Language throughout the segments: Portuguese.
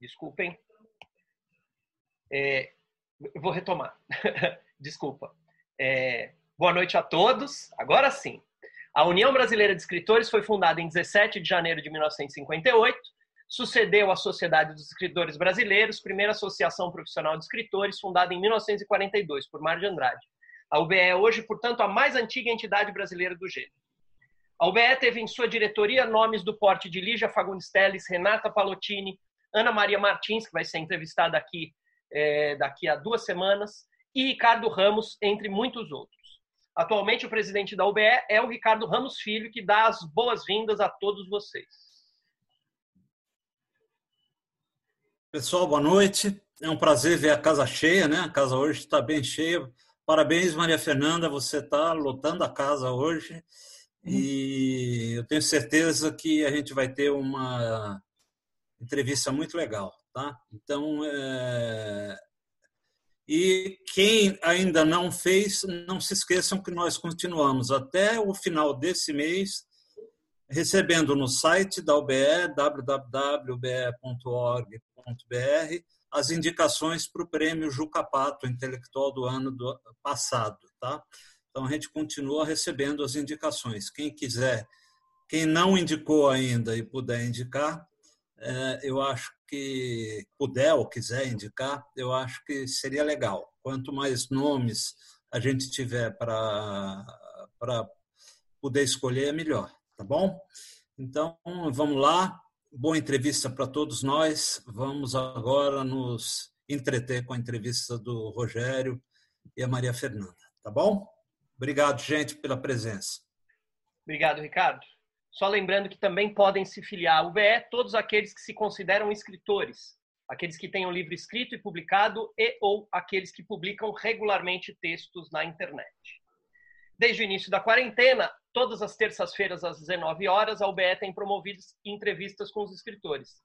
Desculpem. É, vou retomar. Desculpa. É, boa noite a todos. Agora sim. A União Brasileira de Escritores foi fundada em 17 de janeiro de 1958. Sucedeu a Sociedade dos Escritores Brasileiros, primeira associação profissional de escritores, fundada em 1942 por Mário de Andrade. A UBE é hoje, portanto, a mais antiga entidade brasileira do gênero. A UBE teve em sua diretoria nomes do porte de Lígia Fagundes Teles, Renata Palottini, Ana Maria Martins, que vai ser entrevistada aqui é, daqui a duas semanas, e Ricardo Ramos, entre muitos outros. Atualmente, o presidente da UBE é o Ricardo Ramos Filho, que dá as boas-vindas a todos vocês. Pessoal, boa noite. É um prazer ver a casa cheia, né? A casa hoje está bem cheia. Parabéns, Maria Fernanda, você está lotando a casa hoje. E eu tenho certeza que a gente vai ter uma entrevista muito legal, tá? Então, é... e quem ainda não fez, não se esqueçam que nós continuamos até o final desse mês recebendo no site da UBE, www.ube.org.br, as indicações para o prêmio Juca Pato Intelectual do ano do passado, tá? Então a gente continua recebendo as indicações. Quem quiser, quem não indicou ainda e puder indicar, é, eu acho que puder ou quiser indicar, eu acho que seria legal. Quanto mais nomes a gente tiver para para poder escolher, é melhor, tá bom? Então, vamos lá. Boa entrevista para todos nós. Vamos agora nos entreter com a entrevista do Rogério e a Maria Fernanda, tá bom? Obrigado, gente, pela presença. Obrigado, Ricardo. Só lembrando que também podem se filiar ao UBE todos aqueles que se consideram escritores, aqueles que têm um livro escrito e publicado e ou aqueles que publicam regularmente textos na internet. Desde o início da quarentena, todas as terças-feiras às 19 horas, a UBE tem promovido entrevistas com os escritores.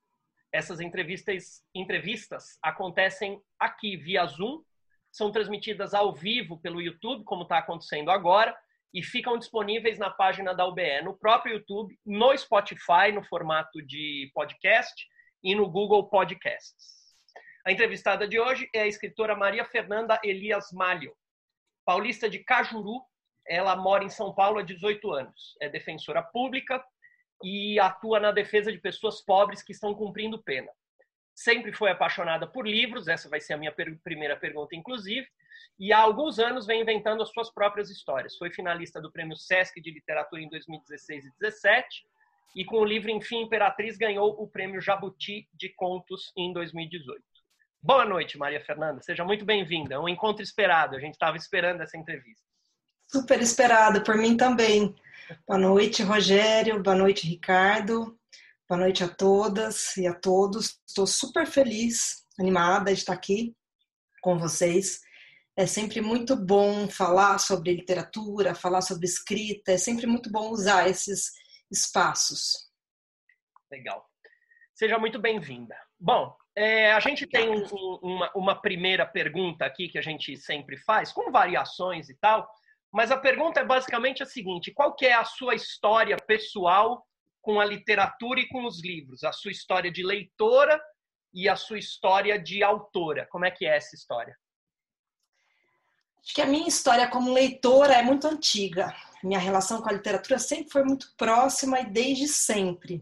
Essas entrevistas, entrevistas acontecem aqui via Zoom, são transmitidas ao vivo pelo YouTube, como está acontecendo agora, e ficam disponíveis na página da UBE, no próprio YouTube, no Spotify, no formato de podcast, e no Google Podcasts. A entrevistada de hoje é a escritora Maria Fernanda Elias Malho, paulista de Cajuru. Ela mora em São Paulo há 18 anos. É defensora pública e atua na defesa de pessoas pobres que estão cumprindo pena. Sempre foi apaixonada por livros, essa vai ser a minha primeira pergunta, inclusive, e há alguns anos vem inventando as suas próprias histórias. Foi finalista do Prêmio Sesc de Literatura em 2016 e 2017 e com o livro Enfim Imperatriz ganhou o Prêmio Jabuti de Contos em 2018. Boa noite, Maria Fernanda. Seja muito bem-vinda. É um encontro esperado. A gente estava esperando essa entrevista. Super esperado, por mim também. Boa noite, Rogério. Boa noite, Ricardo. Boa noite a todas e a todos. Estou super feliz, animada de estar aqui com vocês. É sempre muito bom falar sobre literatura, falar sobre escrita, é sempre muito bom usar esses espaços. Legal. Seja muito bem-vinda. Bom, é, a gente tem um, uma, uma primeira pergunta aqui que a gente sempre faz, com variações e tal, mas a pergunta é basicamente a seguinte: qual é a sua história pessoal com a literatura e com os livros? A sua história de leitora e a sua história de autora. Como é que é essa história? Acho que a minha história como leitora é muito antiga. Minha relação com a literatura sempre foi muito próxima e desde sempre.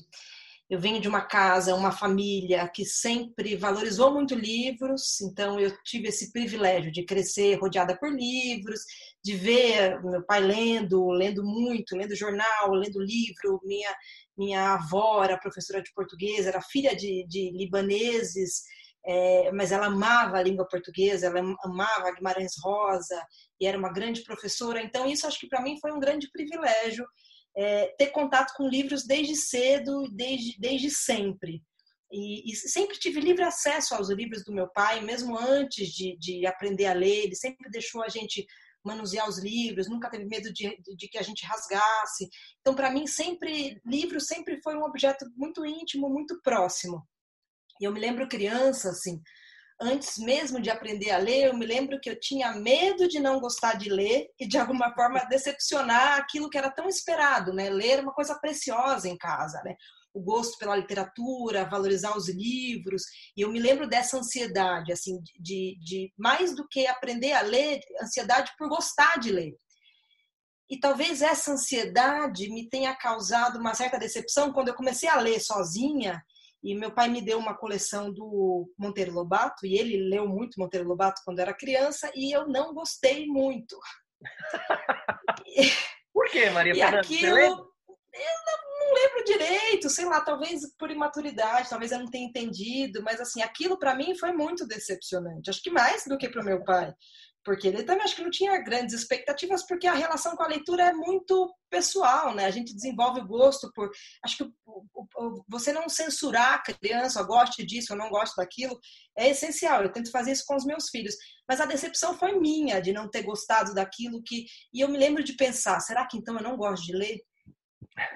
Eu venho de uma casa, uma família que sempre valorizou muito livros, então eu tive esse privilégio de crescer rodeada por livros, de ver meu pai lendo, lendo muito, lendo jornal, lendo livro. Minha, minha avó era professora de português, era filha de, de libaneses é, mas ela amava a língua portuguesa, ela amava Guimarães Rosa e era uma grande professora. Então, isso acho que para mim foi um grande privilégio é, ter contato com livros desde cedo, desde, desde sempre. E, e, sempre tive livre acesso aos livros do meu pai, mesmo antes de, de aprender a ler. Ele sempre deixou a gente manusear os livros, nunca teve medo de, de, que a gente rasgasse. Então, para mim, sempre livro sempre foi um objeto muito íntimo, muito próximo. E eu me lembro criança, assim, antes mesmo de aprender a ler, eu me lembro que eu tinha medo de não gostar de ler e de alguma forma decepcionar aquilo que era tão esperado, né? Ler é uma coisa preciosa em casa, né? o gosto pela literatura, valorizar os livros. E eu me lembro dessa ansiedade, assim, de, de mais do que aprender a ler, ansiedade por gostar de ler. E talvez essa ansiedade me tenha causado uma certa decepção quando eu comecei a ler sozinha. E meu pai me deu uma coleção do Monteiro Lobato, e ele leu muito Monteiro Lobato quando era criança, e eu não gostei muito. Por quê, Maria e? Aquilo, eu não, não lembro direito, sei lá, talvez por imaturidade, talvez eu não tenha entendido, mas assim, aquilo para mim foi muito decepcionante. Acho que mais do que para o meu pai porque ele também acho que não tinha grandes expectativas, porque a relação com a leitura é muito pessoal, né? A gente desenvolve o gosto por. Acho que você não censurar a criança, goste disso, ou não gosto daquilo, é essencial. Eu tento fazer isso com os meus filhos. Mas a decepção foi minha de não ter gostado daquilo que. E eu me lembro de pensar: será que então eu não gosto de ler?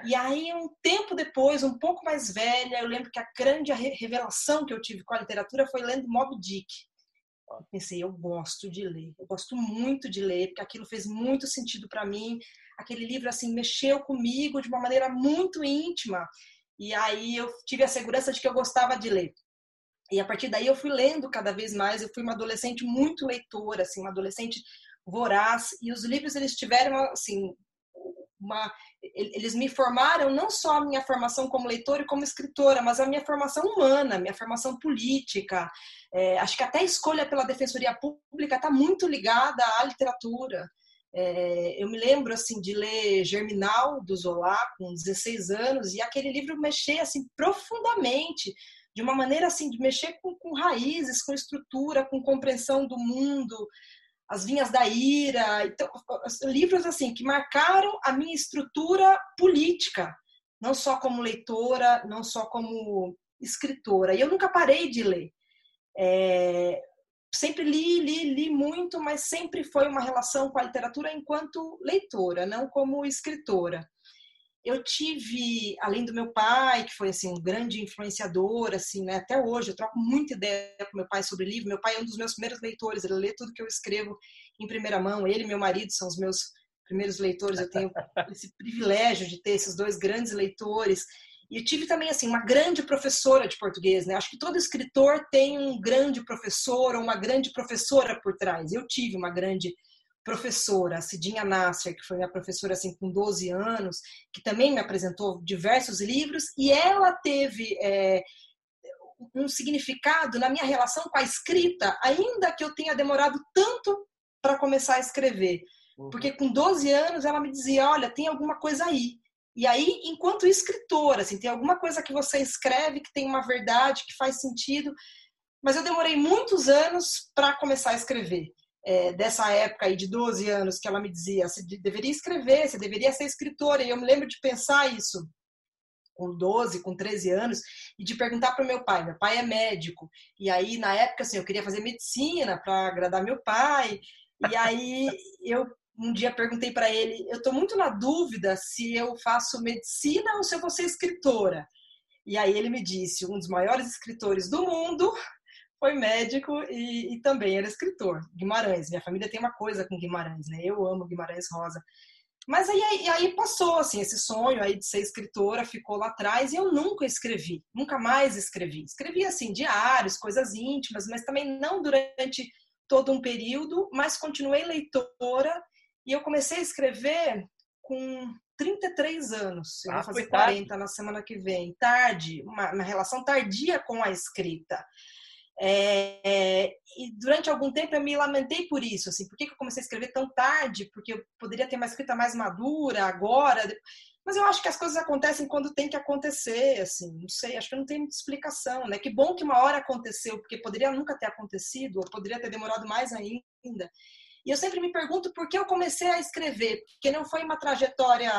E aí, um tempo depois, um pouco mais velha, eu lembro que a grande revelação que eu tive com a literatura foi lendo Moby Dick eu pensei, eu gosto de ler, eu gosto muito de ler, porque aquilo fez muito sentido para mim. Aquele livro, assim, mexeu comigo de uma maneira muito íntima. E aí eu tive a segurança de que eu gostava de ler. E a partir daí eu fui lendo cada vez mais. Eu fui uma adolescente muito leitora, assim, uma adolescente voraz. E os livros, eles tiveram, assim, uma eles me formaram não só a minha formação como leitora e como escritora, mas a minha formação humana, minha formação política. É, acho que até a escolha pela defensoria pública está muito ligada à literatura. É, eu me lembro assim de ler Germinal do Zola com 16 anos e aquele livro mexer assim profundamente de uma maneira assim de mexer com, com raízes, com estrutura, com compreensão do mundo, as Vinhas da Ira, então, livros assim que marcaram a minha estrutura política, não só como leitora, não só como escritora. E eu nunca parei de ler. É, sempre li, li, li muito, mas sempre foi uma relação com a literatura enquanto leitora, não como escritora eu tive, além do meu pai, que foi assim um grande influenciador, assim, né? Até hoje eu troco muita ideia com meu pai sobre livro. Meu pai é um dos meus primeiros leitores, ele lê tudo que eu escrevo em primeira mão. Ele e meu marido são os meus primeiros leitores. Eu tenho esse privilégio de ter esses dois grandes leitores. E eu tive também assim uma grande professora de português, né? Acho que todo escritor tem um grande professor ou uma grande professora por trás. Eu tive uma grande professora, a Cidinha Nasser, que foi minha professora assim com 12 anos, que também me apresentou diversos livros, e ela teve é, um significado na minha relação com a escrita, ainda que eu tenha demorado tanto para começar a escrever. Uhum. Porque com 12 anos ela me dizia: olha, tem alguma coisa aí. E aí, enquanto escritora, assim, tem alguma coisa que você escreve que tem uma verdade, que faz sentido. Mas eu demorei muitos anos para começar a escrever é, dessa época aí de 12 anos que ela me dizia, você deveria escrever, você deveria ser escritora. E eu me lembro de pensar isso com 12, com 13 anos, e de perguntar para o meu pai. Meu pai é médico. E aí, na época, assim, eu queria fazer medicina para agradar meu pai. E aí, eu um dia perguntei para ele: eu estou muito na dúvida se eu faço medicina ou se eu vou ser escritora. E aí ele me disse: um dos maiores escritores do mundo foi médico e, e, também era escritor. Guimarães. Minha família tem uma coisa com Guimarães, né? Eu amo Guimarães Rosa. Mas aí, aí, aí, passou, assim, esse sonho aí de ser escritora ficou lá atrás e eu nunca escrevi, nunca mais escrevi. Escrevi, assim, diários, coisas íntimas, mas também não durante todo um período, mas continuei leitora e eu comecei a escrever com 33 anos. Eu ah, vou fazer 40 na semana que vem. Tarde, uma, uma relação tardia com a escrita. É, é, e durante algum tempo eu me lamentei por isso, assim, por que, que eu comecei a escrever tão tarde? Porque eu poderia ter uma escrita mais madura agora. Mas eu acho que as coisas acontecem quando tem que acontecer, assim, não sei, acho que não tem muita explicação, né? Que bom que uma hora aconteceu, porque poderia nunca ter acontecido, ou poderia ter demorado mais ainda. E eu sempre me pergunto por que eu comecei a escrever, porque não foi uma trajetória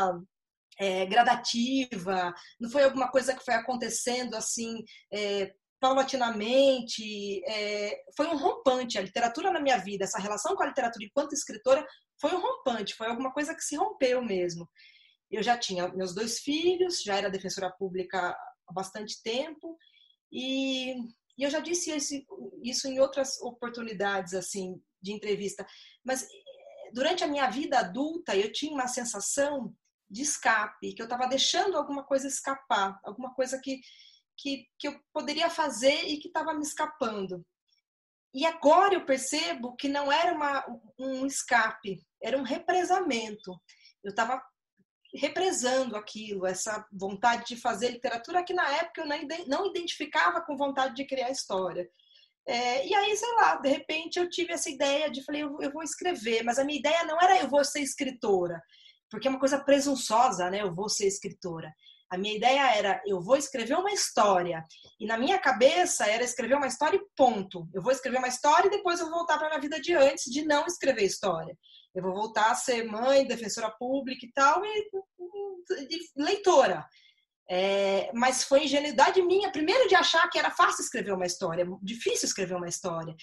é, gradativa, não foi alguma coisa que foi acontecendo assim é, paulatinamente, é, foi um rompante. A literatura na minha vida, essa relação com a literatura enquanto escritora, foi um rompante, foi alguma coisa que se rompeu mesmo. Eu já tinha meus dois filhos, já era defensora pública há bastante tempo, e, e eu já disse isso, isso em outras oportunidades assim de entrevista, mas eh, durante a minha vida adulta eu tinha uma sensação de escape, que eu estava deixando alguma coisa escapar, alguma coisa que, que, que eu poderia fazer e que estava me escapando. E agora eu percebo que não era uma, um escape, era um represamento. Eu estava represando aquilo, essa vontade de fazer literatura que na época eu não identificava com vontade de criar história. É, e aí, sei lá, de repente eu tive essa ideia de, falei, eu, eu, vou escrever, mas a minha ideia não era eu vou ser escritora, porque é uma coisa presunçosa, né? Eu vou ser escritora. A minha ideia era, eu vou escrever uma história. E na minha cabeça era escrever uma história e ponto. Eu vou escrever uma história e depois eu vou voltar para a minha vida de antes de não escrever história. Eu vou voltar a ser mãe, defensora pública e tal, e, e leitora. É, mas foi ingenuidade minha, primeiro de achar que era fácil escrever uma história, difícil escrever uma história.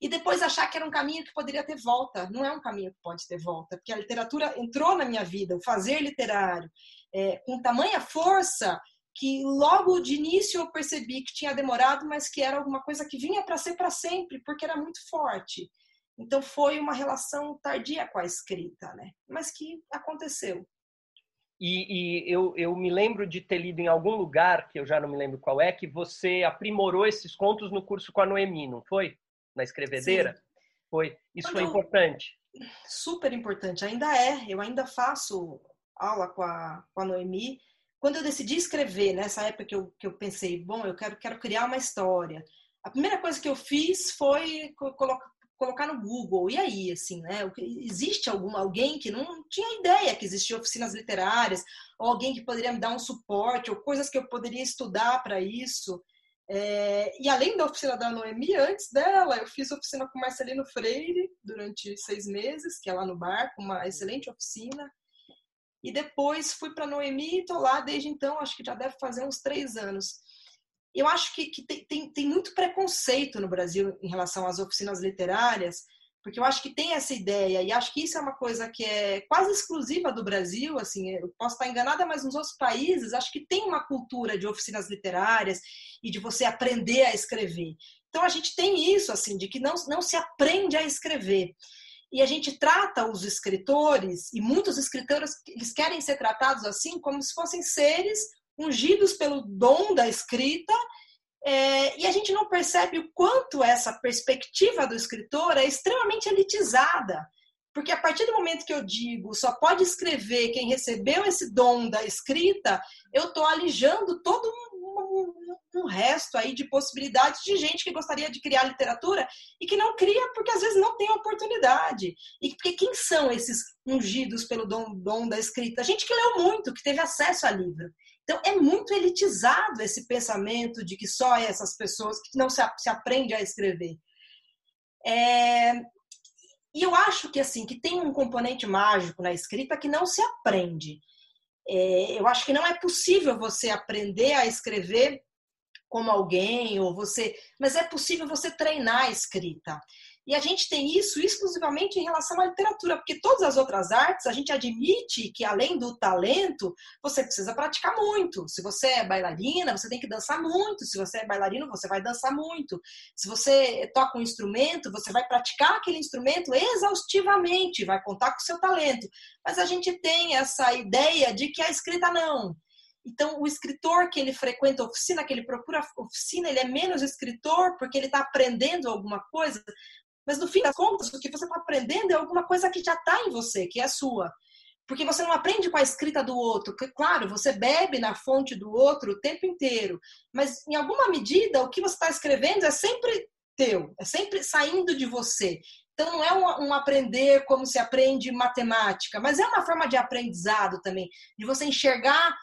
E depois achar que era um caminho que poderia ter volta. Não é um caminho que pode ter volta, porque a literatura entrou na minha vida, o fazer literário, é, com tamanha força que logo de início eu percebi que tinha demorado, mas que era alguma coisa que vinha para ser para sempre, porque era muito forte. Então foi uma relação tardia com a escrita, né? Mas que aconteceu. E, e, eu, eu me lembro de ter lido em algum lugar, que eu já não me lembro qual é, que você aprimorou esses contos no curso com a Noemi, não foi? Na escrevedeira? Sim. Foi. Isso Quando foi importante. Super importante, ainda é. Eu ainda faço aula com a, com a Noemi. Quando eu decidi escrever, nessa época que eu, que eu pensei, bom, eu quero, quero criar uma história. A primeira coisa que eu fiz foi colocar, colocar no Google. E aí, assim, né? Existe algum, alguém que não tinha ideia que existiam oficinas literárias, ou alguém que poderia me dar um suporte, ou coisas que eu poderia estudar para isso. É, e além da oficina da Noemi, antes dela, eu fiz oficina com Marcelino Freire durante seis meses, que é lá no bar, uma excelente oficina. E depois fui para Noemi e estou lá desde então, acho que já deve fazer uns três anos eu acho que, que tem, tem, tem, muito preconceito no Brasil em relação às oficinas literárias, porque eu acho que tem essa ideia, e acho que isso é uma coisa que é quase exclusiva do Brasil, assim, eu posso estar enganada, mas nos outros países, acho que tem uma cultura de oficinas literárias e de você aprender a escrever. Então a gente tem isso, assim, de que não, não se aprende a escrever. E a gente trata os escritores, e muitos escritores, eles querem ser tratados assim, como se fossem seres ungidos pelo dom da escrita, é, e a gente não percebe o quanto essa perspectiva do escritor é extremamente elitizada. Porque a partir do momento que eu digo só pode escrever quem recebeu esse dom da escrita, eu estou alijando todo um, um, um, resto aí de possibilidades de gente que gostaria de criar literatura e que não cria porque às vezes não tem oportunidade. E porque quem são esses ungidos pelo dom, dom da escrita? Gente que leu muito, que teve acesso a livro. Então, é muito elitizado esse pensamento de que só essas pessoas que não se, se aprende a escrever. É, e eu acho que assim que tem um componente mágico na escrita que não se aprende. É, eu acho que não é possível você aprender a escrever como alguém ou você, mas é possível você treinar a escrita. E a gente tem isso exclusivamente em relação à literatura, porque todas as outras artes a gente admite que além do talento, você precisa praticar muito. Se você é bailarina, você tem que dançar muito. Se você é bailarino, você vai dançar muito. Se você toca um instrumento, você vai praticar aquele instrumento exaustivamente, vai contar com o seu talento. Mas a gente tem essa ideia de que a escrita não. Então, o escritor que ele frequenta oficina, que ele procura oficina, ele é menos escritor porque ele está aprendendo alguma coisa, mas no fim das contas, o que você está aprendendo é alguma coisa que já está em você, que é sua. Porque você não aprende com a escrita do outro. Claro, você bebe na fonte do outro o tempo inteiro. Mas, em alguma medida, o que você está escrevendo é sempre teu, é sempre saindo de você. Então, não é um, um, aprender como se aprende matemática, mas é uma forma de aprendizado também, de você enxergar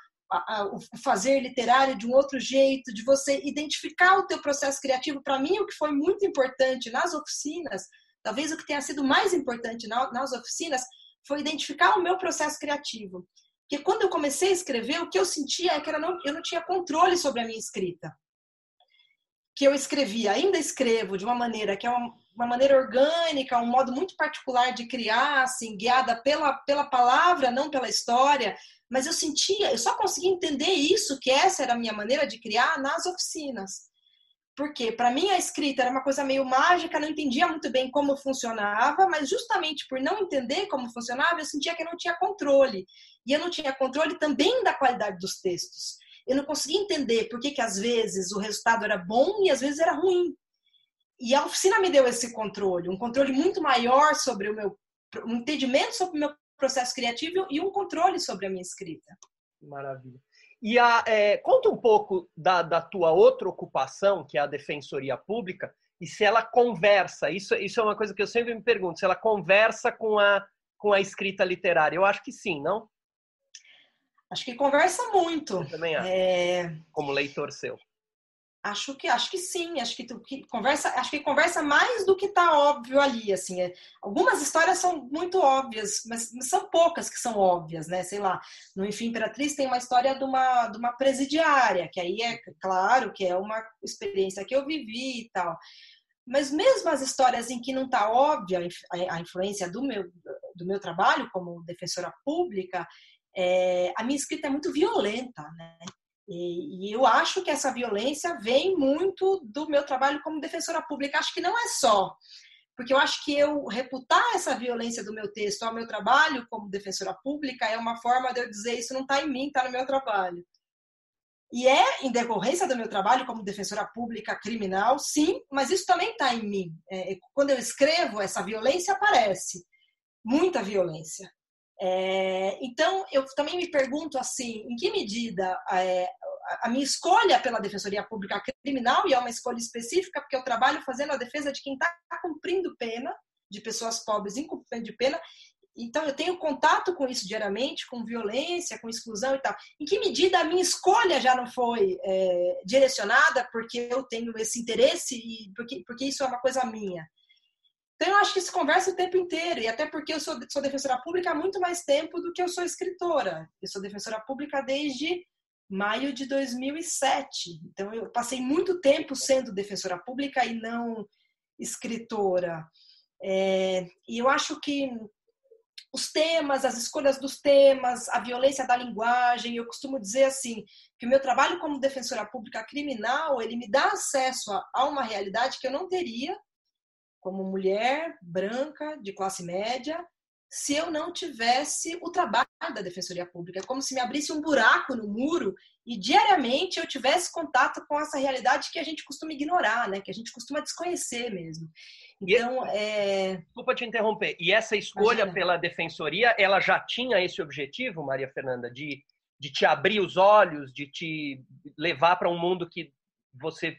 o fazer literário de um outro jeito, de você identificar o teu processo criativo. Para mim, o que foi muito importante nas oficinas, talvez o que tenha sido mais importante nas oficinas, foi identificar o meu processo criativo. Porque quando eu comecei a escrever, o que eu sentia é que eu não, eu não tinha controle sobre a minha escrita. Que eu escrevia, ainda escrevo de uma maneira que é uma, uma maneira orgânica, um modo muito particular de criar, assim, guiada pela, pela palavra, não pela história, mas eu sentia, eu só conseguia entender isso, que essa era a minha maneira de criar nas oficinas. Porque para mim a escrita era uma coisa meio mágica, não entendia muito bem como funcionava, mas justamente por não entender como funcionava, eu sentia que eu não tinha controle. E eu não tinha controle também da qualidade dos textos. Eu não conseguia entender por que, que às vezes o resultado era bom e às vezes era ruim. E a oficina me deu esse controle, um controle muito maior sobre o meu, um entendimento sobre o meu processo criativo e um controle sobre a minha escrita. Maravilha. E a, é, conta um pouco da, da tua outra ocupação, que é a defensoria pública, e se ela conversa. Isso, isso é uma coisa que eu sempre me pergunto, se ela conversa com a, com a escrita literária. Eu acho que sim, não? Acho que conversa muito. Eu também acho. É... Como leitor seu. Acho que acho que sim, acho que, que conversa, acho que conversa mais do que está óbvio ali, assim. É, algumas histórias são muito óbvias, mas são poucas que são óbvias, né? Sei lá, no Enfim Imperatriz tem uma história de uma de uma presidiária, que aí é claro que é uma experiência que eu vivi e tal. Mas mesmo as histórias em que não está óbvia a influência do meu do meu trabalho como defensora pública, é, a minha escrita é muito violenta, né? E, e, eu acho que essa violência vem muito do meu trabalho como defensora pública. Acho que não é só, porque eu acho que eu reputar essa violência do meu texto ao meu trabalho como defensora pública é uma forma de eu dizer isso não está em mim, está no meu trabalho. E é em decorrência do meu trabalho como defensora pública criminal, sim, mas isso também está em mim. É, quando eu escrevo, essa violência aparece, muita violência. É, então, eu também me pergunto assim, em que medida é, a minha escolha pela Defensoria Pública Criminal, e é uma escolha específica, porque eu trabalho fazendo a defesa de quem está cumprindo pena, de pessoas pobres de pena, então eu tenho contato com isso diariamente, com violência, com exclusão e tal. Em que medida a minha escolha já não foi é, direcionada porque eu tenho esse interesse e porque, porque isso é uma coisa minha? Então, eu acho que se conversa o tempo inteiro, e até porque eu sou, sou defensora pública há muito mais tempo do que eu sou escritora. Eu sou defensora pública desde maio de 2007. Então, eu passei muito tempo sendo defensora pública e não escritora. É, e eu acho que os temas, as escolhas dos temas, a violência da linguagem, eu costumo dizer assim, que o meu trabalho como defensora pública criminal, ele me dá acesso a, a uma realidade que eu não teria como mulher branca de classe média se eu não tivesse o trabalho da Defensoria Pública. É como se me abrisse um buraco no muro e diariamente eu tivesse contato com essa realidade que a gente costuma ignorar, né? que a gente costuma desconhecer mesmo. Então, é... Desculpa te interromper. E essa escolha Imagina. pela Defensoria, ela já tinha esse objetivo, Maria Fernanda, de, de te abrir os olhos, de te levar para um mundo que você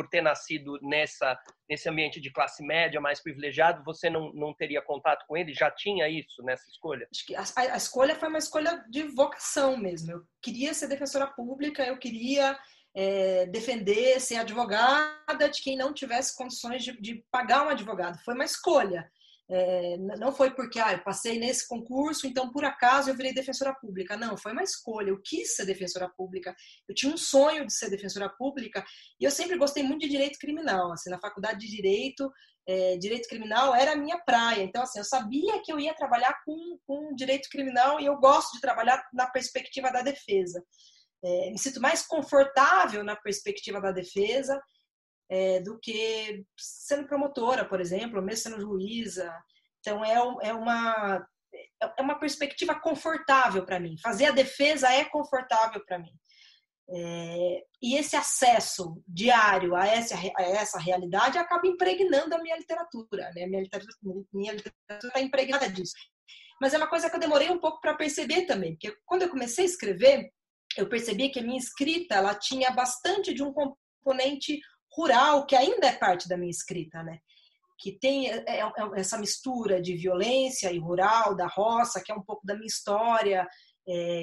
por ter nascido nessa nesse ambiente de classe média mais privilegiado, você não, não teria contato com ele? Já tinha isso nessa escolha? Acho que a, a escolha foi uma escolha de vocação mesmo. Eu queria ser defensora pública, eu queria é, defender, ser advogada de quem não tivesse condições de, de pagar um advogado. Foi uma escolha. É, não foi porque ah, eu passei nesse concurso, então por acaso eu virei defensora pública. Não, foi uma escolha. Eu quis ser defensora pública. Eu tinha um sonho de ser defensora pública e eu sempre gostei muito de direito criminal. Assim, na faculdade de direito, é, direito criminal era a minha praia. Então, assim, eu sabia que eu ia trabalhar com, com direito criminal e eu gosto de trabalhar na perspectiva da defesa. É, me sinto mais confortável na perspectiva da defesa é, do que sendo promotora, por exemplo, mesmo sendo juíza. Então, é, é, uma, é uma perspectiva confortável para mim. Fazer a defesa é confortável para mim. É, e esse acesso diário a essa, a essa realidade acaba impregnando a minha literatura. Né? Minha literatura está impregnada disso. Mas é uma coisa que eu demorei um pouco para perceber também, porque quando eu comecei a escrever, eu percebi que a minha escrita ela tinha bastante de um componente rural, que ainda é parte da minha escrita, né? Que tem é, é, é, essa mistura de violência e rural, da roça, que é um pouco da minha história.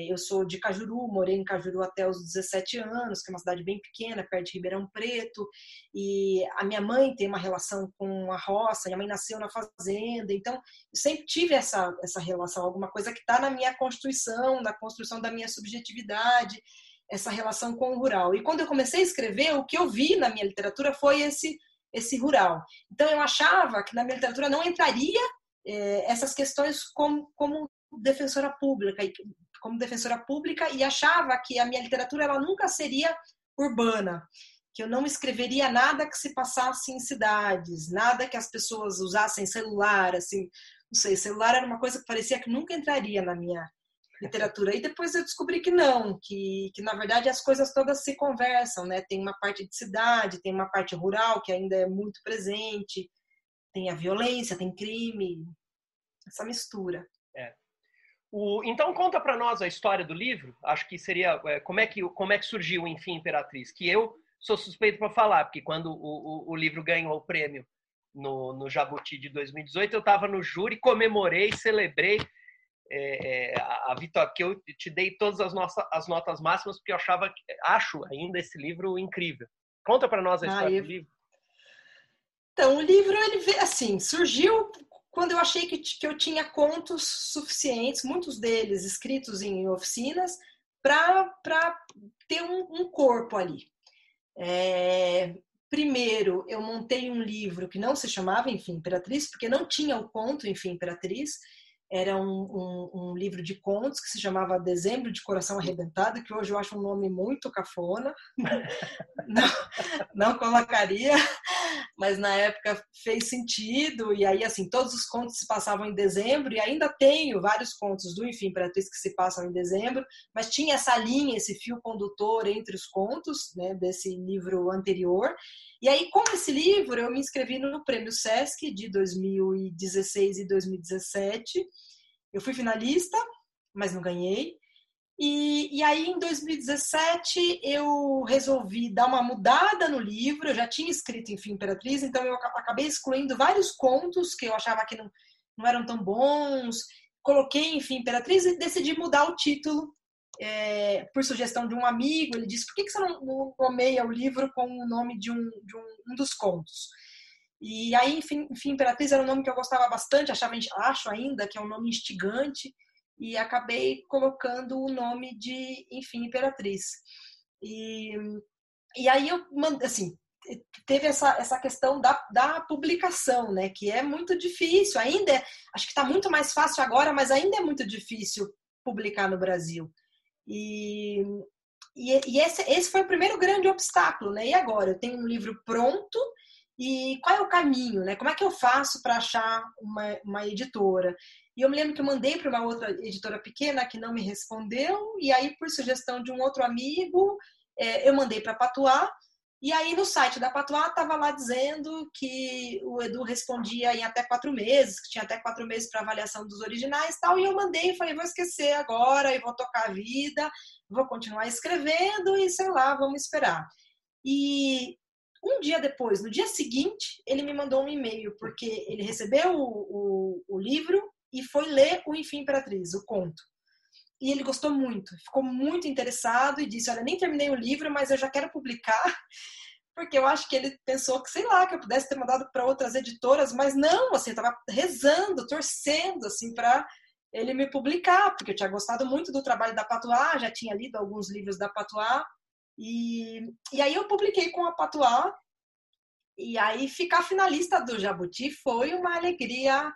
Eu sou de Cajuru, morei em Cajuru até os 17 anos, que é uma cidade bem pequena, perto de Ribeirão Preto. E a minha mãe tem uma relação com a roça, minha mãe nasceu na fazenda. Então, eu sempre tive essa, essa relação, alguma coisa que está na minha constituição, na construção da minha subjetividade essa relação com o rural. E quando eu comecei a escrever, o que eu vi na minha literatura foi esse esse rural. Então eu achava que na minha literatura não entraria é, essas questões como, como defensora pública, como defensora pública e achava que a minha literatura ela nunca seria urbana, que eu não escreveria nada que se passasse em cidades, nada que as pessoas usassem celular, assim, não sei, celular era uma coisa que parecia que nunca entraria na minha literatura. E depois eu descobri que não, que, que na verdade as coisas todas se conversam, né? Tem uma parte de cidade, tem uma parte rural que ainda é muito presente, tem a violência, tem crime, essa mistura. É. O, então conta para nós a história do livro. Acho que seria é, como é que como é que surgiu Enfim Imperatriz, que eu sou suspeito para falar, porque quando o, o, o, livro ganhou o prêmio no, no Jabuti de 2018, eu estava no júri, comemorei, celebrei é, é, a, a vitória, que eu te dei todas as, nossas, as notas máximas, porque eu achava, acho ainda esse livro incrível. Conta para nós a história ah, eu... do livro. Então, o livro, ele assim, surgiu quando eu achei que, que eu tinha contos suficientes, muitos deles escritos em oficinas, para ter um, um, corpo ali. É, primeiro, eu montei um livro que não se chamava Enfim Imperatriz, porque não tinha o conto Enfim Imperatriz, era um, um, um, livro de contos que se chamava Dezembro de Coração Arrebentado, que hoje eu acho um nome muito cafona, não, não colocaria, mas na época fez sentido, e aí, assim, todos os contos se passavam em dezembro, e ainda tenho vários contos do Enfim Imperatriz que se passam em dezembro, mas tinha essa linha, esse fio condutor entre os contos, né, desse livro anterior, e aí, com esse livro, eu me inscrevi no Prêmio Sesc de 2016 e 2017. Eu fui finalista, mas não ganhei. E, e, aí, em 2017, eu resolvi dar uma mudada no livro. Eu já tinha escrito Enfim Imperatriz, então eu acabei excluindo vários contos que eu achava que não, não eram tão bons. Coloquei Enfim Imperatriz e decidi mudar o título é, por sugestão de um amigo, ele disse: por que, que você não nomeia o livro com o nome de um, de um, um dos contos? E aí, enfim, enfim, Imperatriz era um nome que eu gostava bastante, achava, acho ainda que é um nome instigante, e acabei colocando o nome de, enfim, Imperatriz. E, e aí eu, assim, teve essa, essa questão da, da publicação, né, que é muito difícil, ainda é, acho que está muito mais fácil agora, mas ainda é muito difícil publicar no Brasil. E, e, e esse, esse foi o primeiro grande obstáculo, né? E agora? Eu tenho um livro pronto e qual é o caminho, né? Como é que eu faço para achar uma, uma editora? E eu me lembro que eu mandei para uma outra editora pequena que não me respondeu, e aí, por sugestão de um outro amigo, é, eu mandei para Patuá, e aí no site da Patuá estava lá dizendo que o Edu respondia em até quatro meses, que tinha até quatro meses para avaliação dos originais tal. E eu mandei e falei, vou esquecer agora e vou tocar a vida, vou continuar escrevendo e sei lá, vamos esperar. E um dia depois, no dia seguinte, ele me mandou um e-mail, porque ele recebeu o, o, o livro e foi ler o Enfim Imperatriz, o conto e ele gostou muito, ficou muito interessado e disse: Olha, nem terminei o livro, mas eu já quero publicar, porque eu acho que ele pensou que, sei lá, que eu pudesse ter mandado para outras editoras, mas não, assim, eu estava rezando, torcendo, assim, para ele me publicar, porque eu tinha gostado muito do trabalho da Patois, já tinha lido alguns livros da Patois, e, e aí eu publiquei com a Patois, e aí ficar finalista do Jabuti foi uma alegria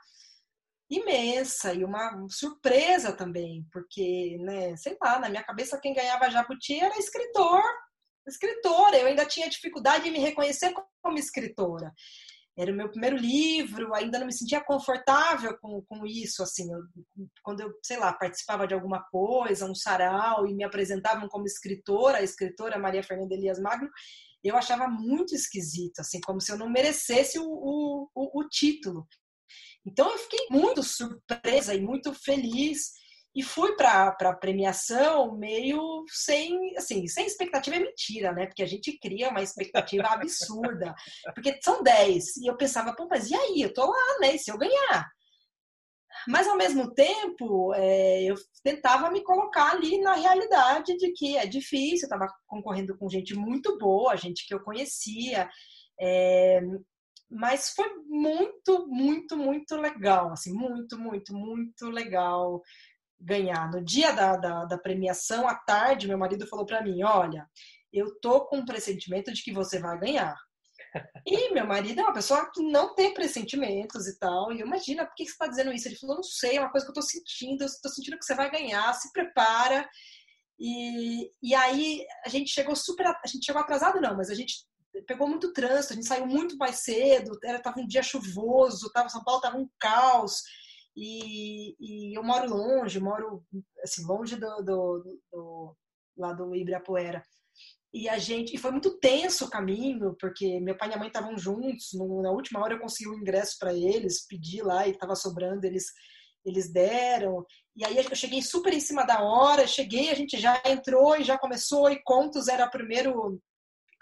imensa e uma surpresa também, porque, né, sei lá, na minha cabeça quem ganhava Jabuti era escritor, escritora. Eu ainda tinha dificuldade de me reconhecer como escritora. Era o meu primeiro livro, ainda não me sentia confortável com, com isso, assim, eu, quando eu, sei lá, participava de alguma coisa, um sarau, e me apresentavam como escritora, a escritora Maria Fernanda Elias Magno, eu achava muito esquisito, assim, como se eu não merecesse o, o, o, o título. Então eu fiquei muito surpresa e muito feliz e fui para a premiação meio sem, assim, sem expectativa é mentira, né? Porque a gente cria uma expectativa absurda. Porque são 10. E eu pensava, pô, mas e aí? Eu tô lá, né? E se eu ganhar? Mas ao mesmo tempo, é, eu tentava me colocar ali na realidade de que é difícil, eu estava concorrendo com gente muito boa, gente que eu conhecia. É, mas foi muito, muito, muito legal, assim, muito, muito, muito legal ganhar. No dia da, da, da premiação, à tarde, meu marido falou para mim, olha, eu tô com um pressentimento de que você vai ganhar. E meu marido é uma pessoa que não tem pressentimentos e tal. E eu imagina, por que você está dizendo isso? Ele falou, não sei, é uma coisa que eu estou sentindo, eu estou sentindo que você vai ganhar, se prepara. E, e aí a gente chegou super, a gente chegou atrasado não, mas a gente pegou muito trânsito, a gente saiu muito mais cedo, era tava um dia chuvoso, tava São Paulo tava um caos. E, e eu moro longe, moro assim longe do, do, do lá do Ibirapuera. E a gente, e foi muito tenso o caminho, porque meu pai e minha mãe estavam juntos. No, na última hora eu consegui o ingresso para eles, pedi lá e estava sobrando, eles eles deram. E aí eu cheguei super em cima da hora, cheguei, a gente já entrou e já começou, e Contos era o primeiro,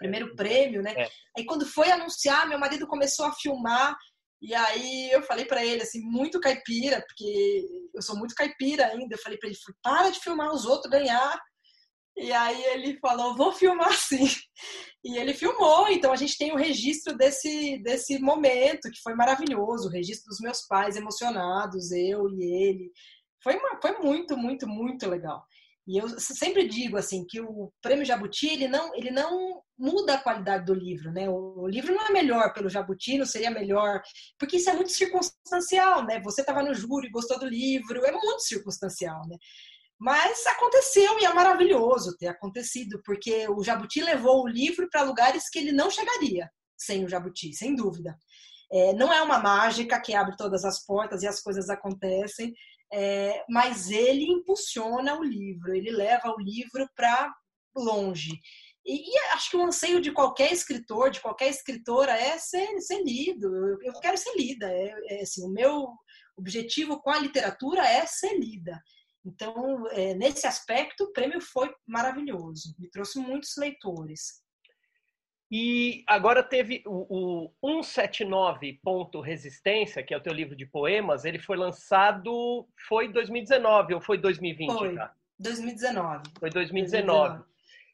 primeiro prêmio, né? É. Aí quando foi anunciar, meu marido começou a filmar, e aí eu falei para ele, assim, muito caipira, porque eu sou muito caipira ainda, eu falei para ele, para de filmar os outros ganhar, e aí ele falou, vou filmar sim. E ele filmou, então a gente tem o registro desse, desse momento, que foi maravilhoso, o registro dos meus pais emocionados, eu e ele. Foi, uma, foi muito, muito, muito legal. E eu sempre digo assim que o Prêmio Jabuti ele não ele não muda a qualidade do livro, né? O, livro não é melhor pelo Jabuti, não seria melhor, porque isso é muito circunstancial, né? Você estava no júri, gostou do livro, é muito circunstancial, né? Mas aconteceu e é maravilhoso ter acontecido, porque o Jabuti levou o livro para lugares que ele não chegaria sem o Jabuti, sem dúvida. É, não é uma mágica que abre todas as portas e as coisas acontecem, é, mas ele impulsiona o livro, ele leva o livro para longe. E, e, acho que o anseio de qualquer escritor, de qualquer escritora, é ser, ser lido. Eu, eu quero ser lida. É, é assim, o meu objetivo com a literatura é ser lida. Então, é, nesse aspecto, o prêmio foi maravilhoso, me trouxe muitos leitores. E agora teve o, o 179 Ponto Resistência, que é o teu livro de poemas, ele foi lançado, foi 2019 ou foi 2020? Foi, 2019. Foi 2019. 2019.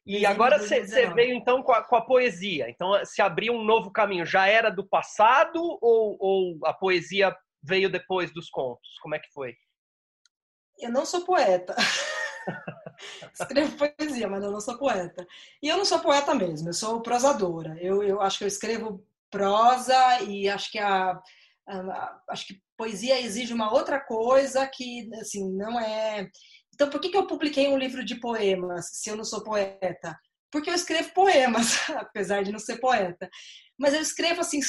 E agora você veio então com a, com a, poesia. Então se abriu um novo caminho. Já era do passado ou, ou a poesia veio depois dos contos? Como é que foi? eu não sou poeta. escrevo poesia, mas eu não sou poeta. E eu não sou poeta mesmo, eu sou prosadora. Eu, eu acho que eu escrevo prosa e acho que a, a, acho que poesia exige uma outra coisa que assim não é. Então por que, que eu publiquei um livro de poemas se eu não sou poeta? Porque eu escrevo poemas, apesar de não ser poeta. Mas eu escrevo assim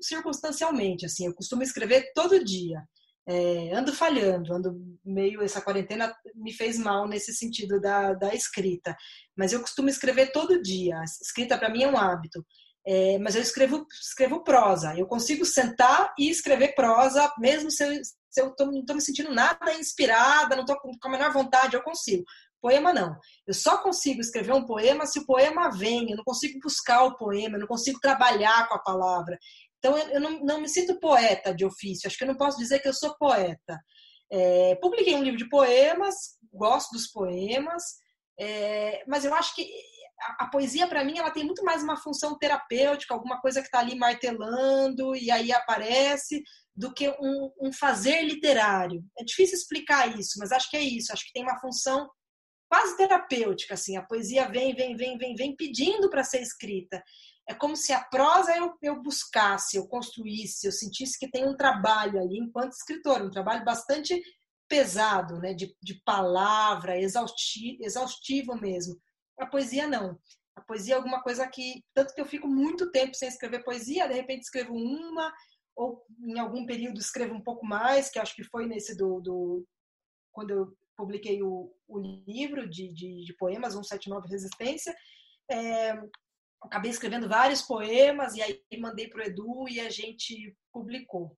circunstancialmente, assim. Eu costumo escrever todo dia. É, ando falhando, ando meio. Essa quarentena me fez mal nesse sentido da, da escrita. Mas eu costumo escrever todo dia. escrita para mim é um hábito. É, mas eu escrevo, escrevo prosa. Eu consigo sentar e escrever prosa, mesmo se eu, se eu tô, não estou me sentindo nada inspirada, não estou com a menor vontade, eu consigo. Poema não. Eu só consigo escrever um poema se o poema vem. Eu não consigo buscar o poema, eu não consigo trabalhar com a palavra. Então, eu não, não me sinto poeta de ofício, acho que eu não posso dizer que eu sou poeta. É, publiquei um livro de poemas, gosto dos poemas, é, mas eu acho que a, poesia, para mim, ela tem muito mais uma função terapêutica, alguma coisa que está ali martelando e aí aparece, do que um, um fazer literário. É difícil explicar isso, mas acho que é isso. Acho que tem uma função quase terapêutica, assim. A poesia vem, vem, vem, vem, vem pedindo para ser escrita. É como se a prosa eu, eu buscasse, eu construísse, eu sentisse que tem um trabalho ali enquanto escritor, um trabalho bastante pesado, né, de, de palavra, exaustivo, exaustivo mesmo. A poesia não. A poesia é alguma coisa que, tanto que eu fico muito tempo sem escrever poesia, de repente escrevo uma, ou em algum período escrevo um pouco mais, que acho que foi nesse do, do quando eu publiquei o, o livro de, de, de poemas, 179 Resistência, é, acabei escrevendo vários poemas e aí mandei para o Edu e a gente publicou.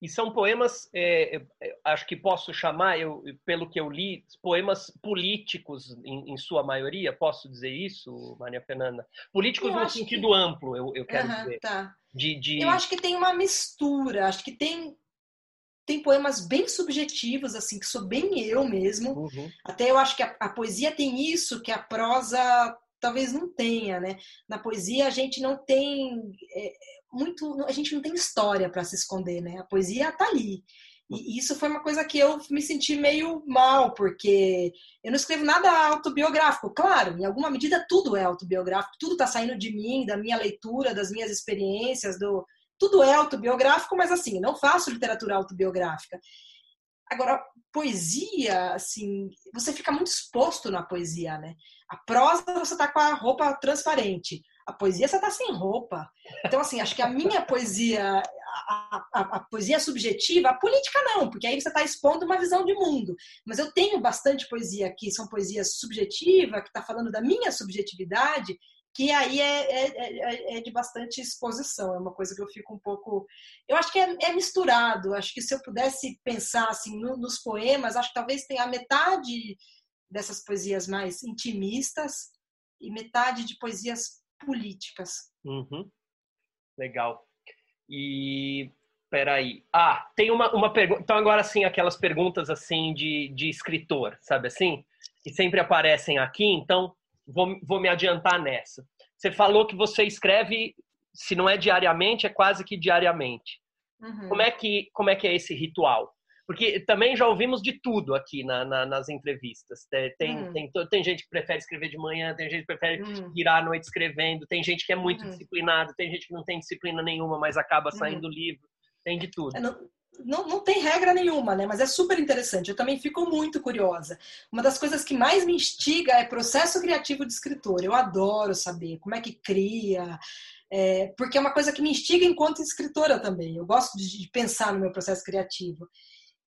E são poemas, é, é, acho que posso chamar, eu, pelo que eu li, poemas políticos em, em sua maioria, posso dizer isso, Maria Fernanda? Políticos eu no sentido que... amplo, eu, eu quero uhum, dizer. Tá. De, de... Eu acho que tem uma mistura, acho que tem tem poemas bem subjetivos, assim, que sou bem eu mesmo. Uhum. Até eu acho que a, a, poesia tem isso que a prosa talvez não tenha, né? Na poesia a gente não tem é, muito, a gente não tem história para se esconder, né? A poesia tá ali. E isso foi uma coisa que eu me senti meio mal, porque eu não escrevo nada autobiográfico. Claro, em alguma medida tudo é autobiográfico, tudo está saindo de mim, da minha leitura, das minhas experiências, do tudo é autobiográfico, mas assim, não faço literatura autobiográfica. Agora, poesia, assim, você fica muito exposto na poesia, né? A prosa você tá com a roupa transparente. A poesia você está sem roupa. Então, assim, acho que a minha poesia, a, a, a, poesia subjetiva, a política não, porque aí você está expondo uma visão de mundo. Mas eu tenho bastante poesia aqui, são poesias subjetivas, que está falando da minha subjetividade, que aí é, é, é, é, de bastante exposição, é uma coisa que eu fico um pouco. Eu acho que é, é misturado, acho que se eu pudesse pensar assim no, nos poemas, acho que talvez tenha metade dessas poesias mais intimistas e metade de poesias políticas. Uhum. Legal. E peraí. Ah, tem uma, uma pergunta. Então, agora sim, aquelas perguntas assim de, de escritor, sabe assim? Que sempre aparecem aqui, então vou, vou me adiantar nessa. Você falou que você escreve, se não é diariamente, é quase que diariamente. Uhum. Como, é que, como é que é esse ritual? Porque também já ouvimos de tudo aqui na, na, nas entrevistas. Tem, uhum. tem, tem, gente que prefere escrever de manhã, tem gente que prefere uhum. virar à noite escrevendo, tem gente que é muito uhum. disciplinado, tem gente que não tem disciplina nenhuma, mas acaba uhum. saindo livro. Tem de tudo. É, não, não, tem regra nenhuma, né? Mas é super interessante. Eu também fico muito curiosa. Uma das coisas que mais me instiga é processo criativo de escritor. Eu adoro saber como é que cria, é, porque é uma coisa que me instiga enquanto escritora também. Eu gosto de, de pensar no meu processo criativo.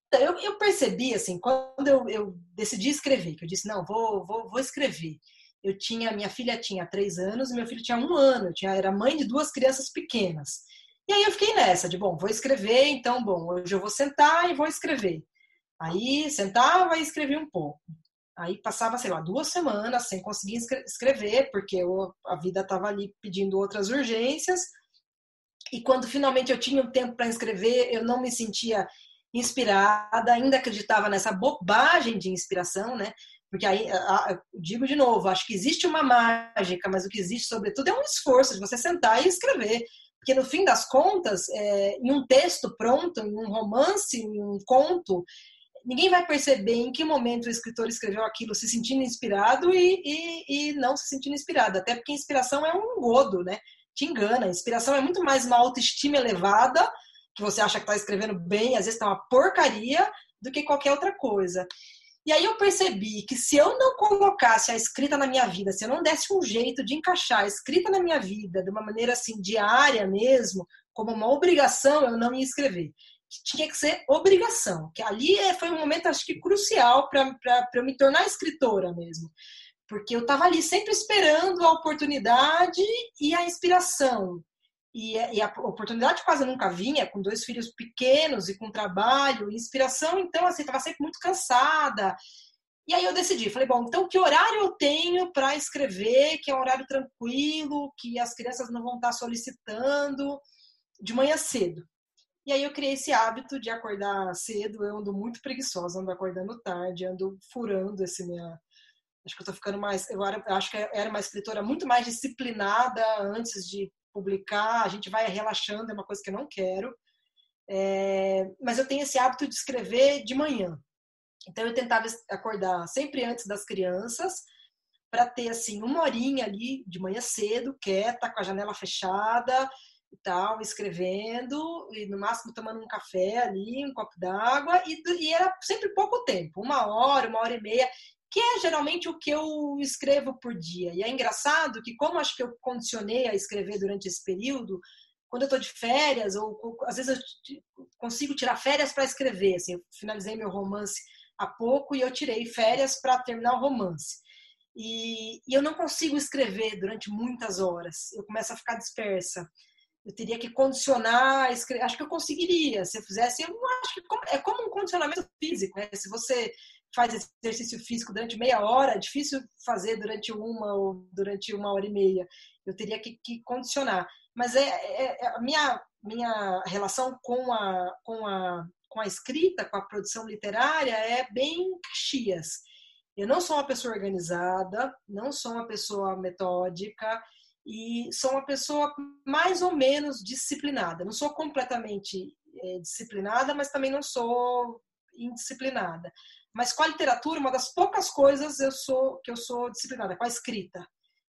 Então, eu, eu percebi, assim, quando eu, eu, decidi escrever, que eu disse, não, vou, vou, vou escrever. Eu tinha, minha filha tinha três anos e meu filho tinha um ano. Eu tinha, era mãe de duas crianças pequenas. E aí eu fiquei nessa, de, bom, vou escrever, então, bom, hoje eu vou sentar e vou escrever. Aí sentava e escrevia um pouco. Aí passava, sei lá, duas semanas sem conseguir escrever, porque eu, a vida estava ali pedindo outras urgências. E quando finalmente eu tinha um tempo para escrever, eu não me sentia inspirada, ainda acreditava nessa bobagem de inspiração, né? Porque aí, digo de novo, acho que existe uma mágica, mas o que existe, sobretudo, é um esforço de você sentar e escrever. Porque, no fim das contas, é, em um texto pronto, em um romance, em um conto, ninguém vai perceber em que momento o escritor escreveu aquilo se sentindo inspirado e, e, e não se sentindo inspirado. Até porque inspiração é um engodo, né? Te engana. Inspiração é muito mais uma autoestima elevada que você acha que está escrevendo bem, às vezes está uma porcaria, do que qualquer outra coisa. E aí eu percebi que se eu não colocasse a escrita na minha vida, se eu não desse um jeito de encaixar a escrita na minha vida de uma maneira assim diária mesmo, como uma obrigação, eu não ia escrever. Tinha que ser obrigação, que ali foi um momento acho que crucial para eu me tornar escritora mesmo. Porque eu estava ali sempre esperando a oportunidade e a inspiração. E, e, a oportunidade quase nunca vinha, com dois filhos pequenos e com trabalho, inspiração, então, assim, estava sempre muito cansada. E aí eu decidi, falei, bom, então que horário eu tenho para escrever, que é um horário tranquilo, que as crianças não vão estar solicitando, de manhã cedo. E aí eu criei esse hábito de acordar cedo, eu ando muito preguiçosa, ando acordando tarde, ando furando esse minha... Acho que eu tô ficando mais... Eu acho que eu era uma escritora muito mais disciplinada antes de publicar, a gente vai relaxando, é uma coisa que eu não quero. É, mas eu tenho esse hábito de escrever de manhã. Então eu tentava acordar sempre antes das crianças, para ter assim uma horinha ali de manhã cedo, quieta, com a janela fechada e tal, escrevendo, e no máximo tomando um café ali, um copo d'água, e, e, era sempre pouco tempo, uma hora, uma hora e meia que é geralmente o que eu escrevo por dia. E é engraçado que, como acho que eu condicionei a escrever durante esse período, quando eu estou de férias, ou, às vezes eu consigo tirar férias para escrever. Assim, eu finalizei meu romance há pouco e eu tirei férias para terminar o romance. E, e, eu não consigo escrever durante muitas horas. Eu começo a ficar dispersa. Eu teria que condicionar, escrever. acho que eu conseguiria. Se eu fizesse, eu acho que é como um condicionamento físico. Né? Se você faz exercício físico durante meia hora, é difícil fazer durante uma ou durante uma hora e meia. Eu teria que, que condicionar. Mas é, é, é, a minha, minha relação com a, com, a, com a escrita, com a produção literária, é bem caxias. Eu não sou uma pessoa organizada, não sou uma pessoa metódica e sou uma pessoa mais ou menos disciplinada. Não sou completamente é, disciplinada, mas também não sou indisciplinada. Mas com a literatura, uma das poucas coisas eu sou que eu sou disciplinada, com a escrita.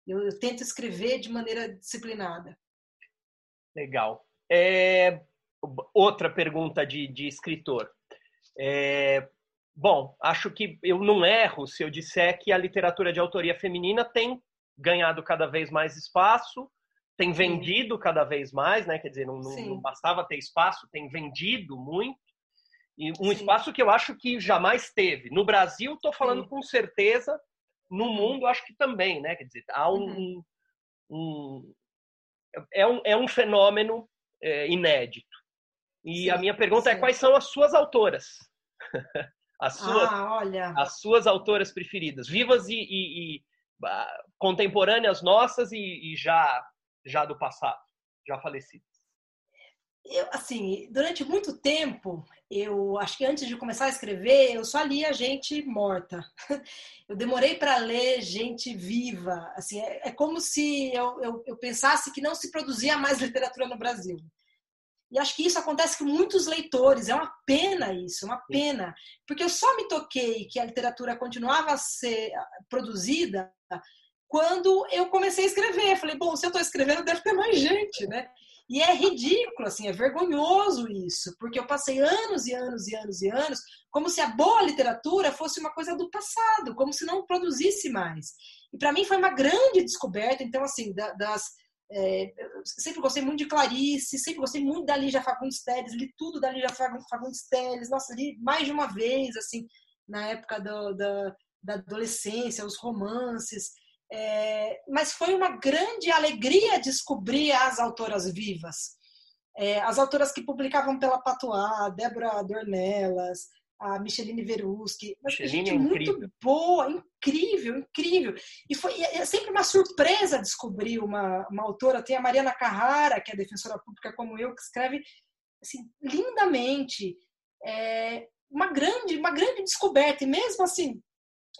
Eu, eu tento escrever de maneira disciplinada. Legal. É, outra pergunta de, de escritor. É, bom, acho que eu não erro se eu disser que a literatura de autoria feminina tem ganhado cada vez mais espaço tem vendido cada vez mais, né? Quer dizer, não, não bastava ter espaço, tem vendido muito. E um Sim. espaço que eu acho que jamais teve. No Brasil, estou falando Sim. com certeza, no mundo, acho que também, né? Quer dizer, há um. Uhum. um é, um é um fenômeno é, inédito. E Sim. a minha pergunta é: quais são as suas autoras? as, suas, ah, olha. as suas autoras preferidas, vivas e, e, e contemporâneas nossas e, e já, já do passado, já falecidas eu, assim, durante muito tempo, eu acho que antes de começar a escrever, eu só lia gente morta. Eu demorei para ler gente viva. Assim, é, é como se eu, eu, eu, pensasse que não se produzia mais literatura no Brasil. E acho que isso acontece com muitos leitores. É uma pena isso, uma pena. Porque eu só me toquei que a literatura continuava a ser produzida quando eu comecei a escrever. Eu falei, bom, se eu estou escrevendo, deve ter mais gente, né? E é ridículo, assim, é vergonhoso isso, porque eu passei anos e anos e anos e anos como se a boa literatura fosse uma coisa do passado, como se não produzisse mais. E para mim foi uma grande descoberta, então, assim, das. É, sempre gostei muito de Clarice, sempre gostei muito da Lígia Fagundes Telles, li tudo da Lígia Fagundes Telles, nossa, li mais de uma vez, assim, na época do, da, da adolescência, os romances. É, mas foi uma grande alegria descobrir as autoras vivas. É, as autoras que publicavam pela Patois, Débora Dornelas, a Micheline Veruschi, gente é muito boa, incrível, incrível. E foi é sempre uma surpresa descobrir uma, uma autora. Tem a Mariana Carrara, que é defensora pública como eu, que escreve assim, lindamente. É, uma grande, uma grande descoberta. E mesmo assim,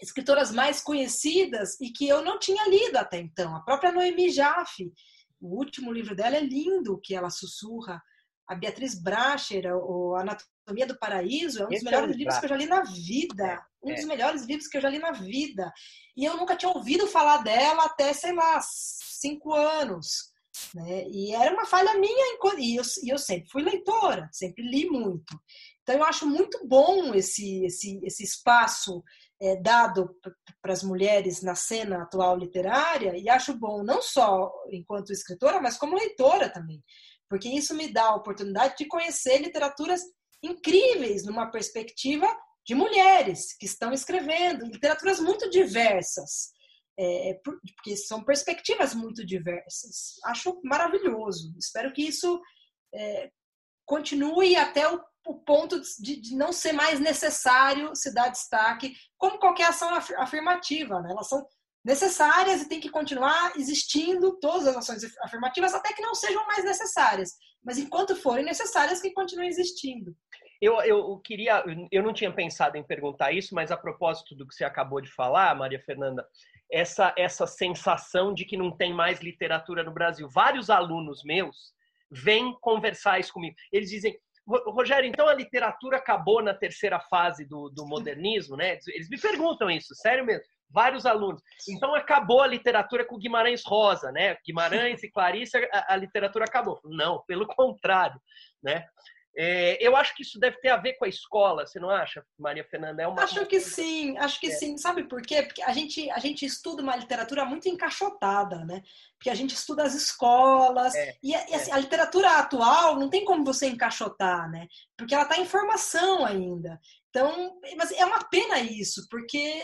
escritoras mais conhecidas e que eu não tinha lido até então. A própria Noemi Jaffe, o último livro dela é lindo, que ela sussurra. A Beatriz Bracher, o Anatomia do Paraíso, é um dos Esse melhores é livros que eu já li na vida. É, um dos é. melhores livros que eu já li na vida. E eu nunca tinha ouvido falar dela até, sei lá, cinco anos. Né? E era uma falha minha, e eu, e eu sempre fui leitora, sempre li muito. Então eu acho muito bom esse, esse, esse espaço é, dado para as mulheres na cena atual literária e acho bom não só enquanto escritora, mas como leitora também, porque isso me dá a oportunidade de conhecer literaturas incríveis numa perspectiva de mulheres que estão escrevendo, literaturas muito diversas, é, porque são perspectivas muito diversas. Acho maravilhoso. Espero que isso é, continue até o o ponto de, de, não ser mais necessário se dar destaque, como qualquer ação afirmativa. Né? Elas são necessárias e tem que continuar existindo todas as ações afirmativas até que não sejam mais necessárias. Mas enquanto forem necessárias, que continuem existindo. Eu, eu queria, eu não tinha pensado em perguntar isso, mas a propósito do que você acabou de falar, Maria Fernanda, essa, essa sensação de que não tem mais literatura no Brasil. Vários alunos meus vêm conversar isso comigo. Eles dizem, Rogério, então a literatura acabou na terceira fase do, do modernismo, né? Eles me perguntam isso, sério mesmo. Vários alunos. Então acabou a literatura com Guimarães Rosa, né? Guimarães e Clarice, a, a literatura acabou. Não, pelo contrário, né? É, eu acho que isso deve ter a ver com a escola, você não acha, Maria Fernanda? É uma, acho que sim, acho que é. sim. Sabe por quê? Porque a gente, a gente estuda uma literatura muito encaixotada, né? Porque a gente estuda as escolas. É, e, e assim, é. a literatura atual não tem como você encaixotar, né? Porque ela está em formação ainda. Então, mas é uma pena isso, porque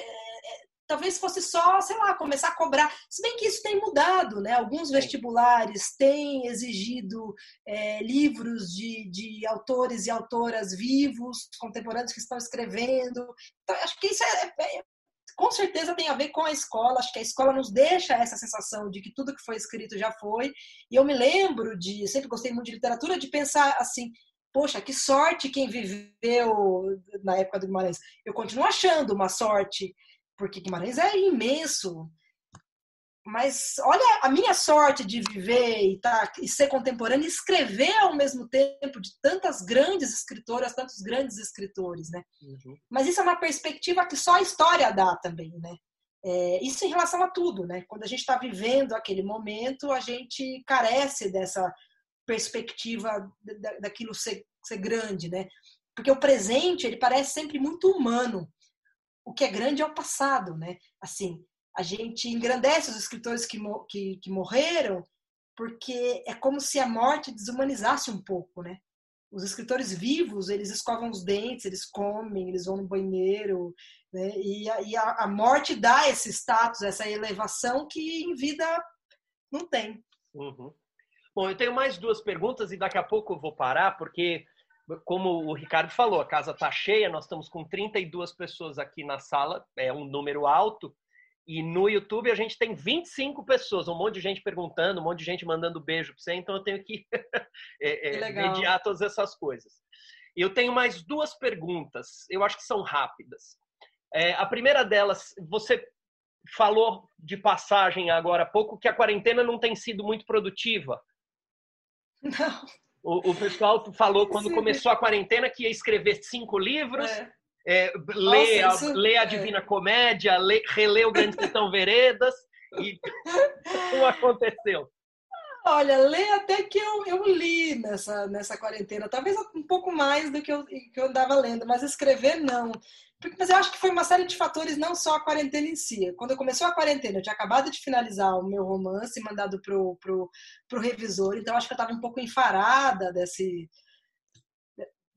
talvez fosse só, sei lá, começar a cobrar. Se bem que isso tem mudado, né? Alguns vestibulares têm exigido é, livros de, de autores e autoras vivos, contemporâneos que estão escrevendo. Então, acho que isso é, é, é, com certeza tem a ver com a escola. Acho que a escola nos deixa essa sensação de que tudo que foi escrito já foi. E eu me lembro de, sempre gostei muito de literatura, de pensar assim, poxa, que sorte quem viveu na época do Guimarães. Eu continuo achando uma sorte porque Guimarães é imenso. Mas olha a minha sorte de viver e, tá, e ser contemporânea e escrever ao mesmo tempo de tantas grandes escritoras, tantos grandes escritores, né? Uhum. Mas isso é uma perspectiva que só a história dá também, né? É, isso em relação a tudo, né? Quando a gente está vivendo aquele momento, a gente carece dessa perspectiva daquilo ser, ser grande, né? Porque o presente, ele parece sempre muito humano o que é grande é o passado, né? Assim, a gente engrandece os escritores que, que, que morreram porque é como se a morte desumanizasse um pouco, né? Os escritores vivos, eles escovam os dentes, eles comem, eles vão no banheiro, né? E, a, e a, a morte dá esse status, essa elevação que em vida não tem. Uhum. Bom, eu tenho mais duas perguntas e daqui a pouco eu vou parar, porque, como o Ricardo falou, a casa está cheia, nós estamos com 32 pessoas aqui na sala, é um número alto, e no YouTube a gente tem 25 pessoas, um monte de gente perguntando, um monte de gente mandando beijo para você, então eu tenho que é, é, mediar todas essas coisas. Eu tenho mais duas perguntas, eu acho que são rápidas. É, a primeira delas, você falou de passagem agora há pouco que a quarentena não tem sido muito produtiva. Não. O, o pessoal falou quando Sim. começou a quarentena que ia escrever cinco livros. É é, lê, Nossa, a, lê a é. Divina é. Comédia, lê, relê o Grande Sertão Veredas e não aconteceu. Olha, lê até que eu, eu li nessa, nessa quarentena, talvez um pouco mais do que eu, que eu andava lendo, mas escrever não. Mas eu acho que foi uma série de fatores, não só a quarentena em si. Quando começou a quarentena, eu tinha acabado de finalizar o meu romance, mandado pro, pro, pro revisor, então acho que eu estava um pouco enfarada desse,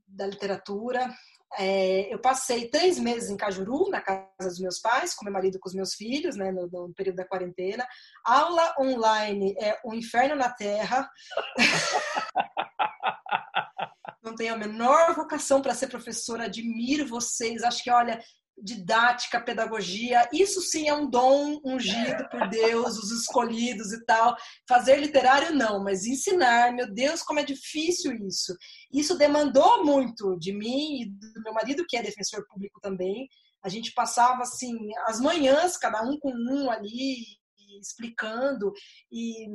da literatura. É, eu passei três meses em Cajuru, na casa dos meus pais, com meu marido e com os meus filhos, né, no, no período da quarentena. Aula online é um inferno na Terra. Não tenho a menor vocação para ser professora, admiro vocês. Acho que, olha, didática, pedagogia, isso sim é um dom ungido por Deus, os escolhidos e tal. Fazer literário não, mas ensinar, meu Deus, como é difícil isso. Isso demandou muito de mim e do meu marido, que é defensor público também. A gente passava assim as manhãs, cada um com um ali explicando e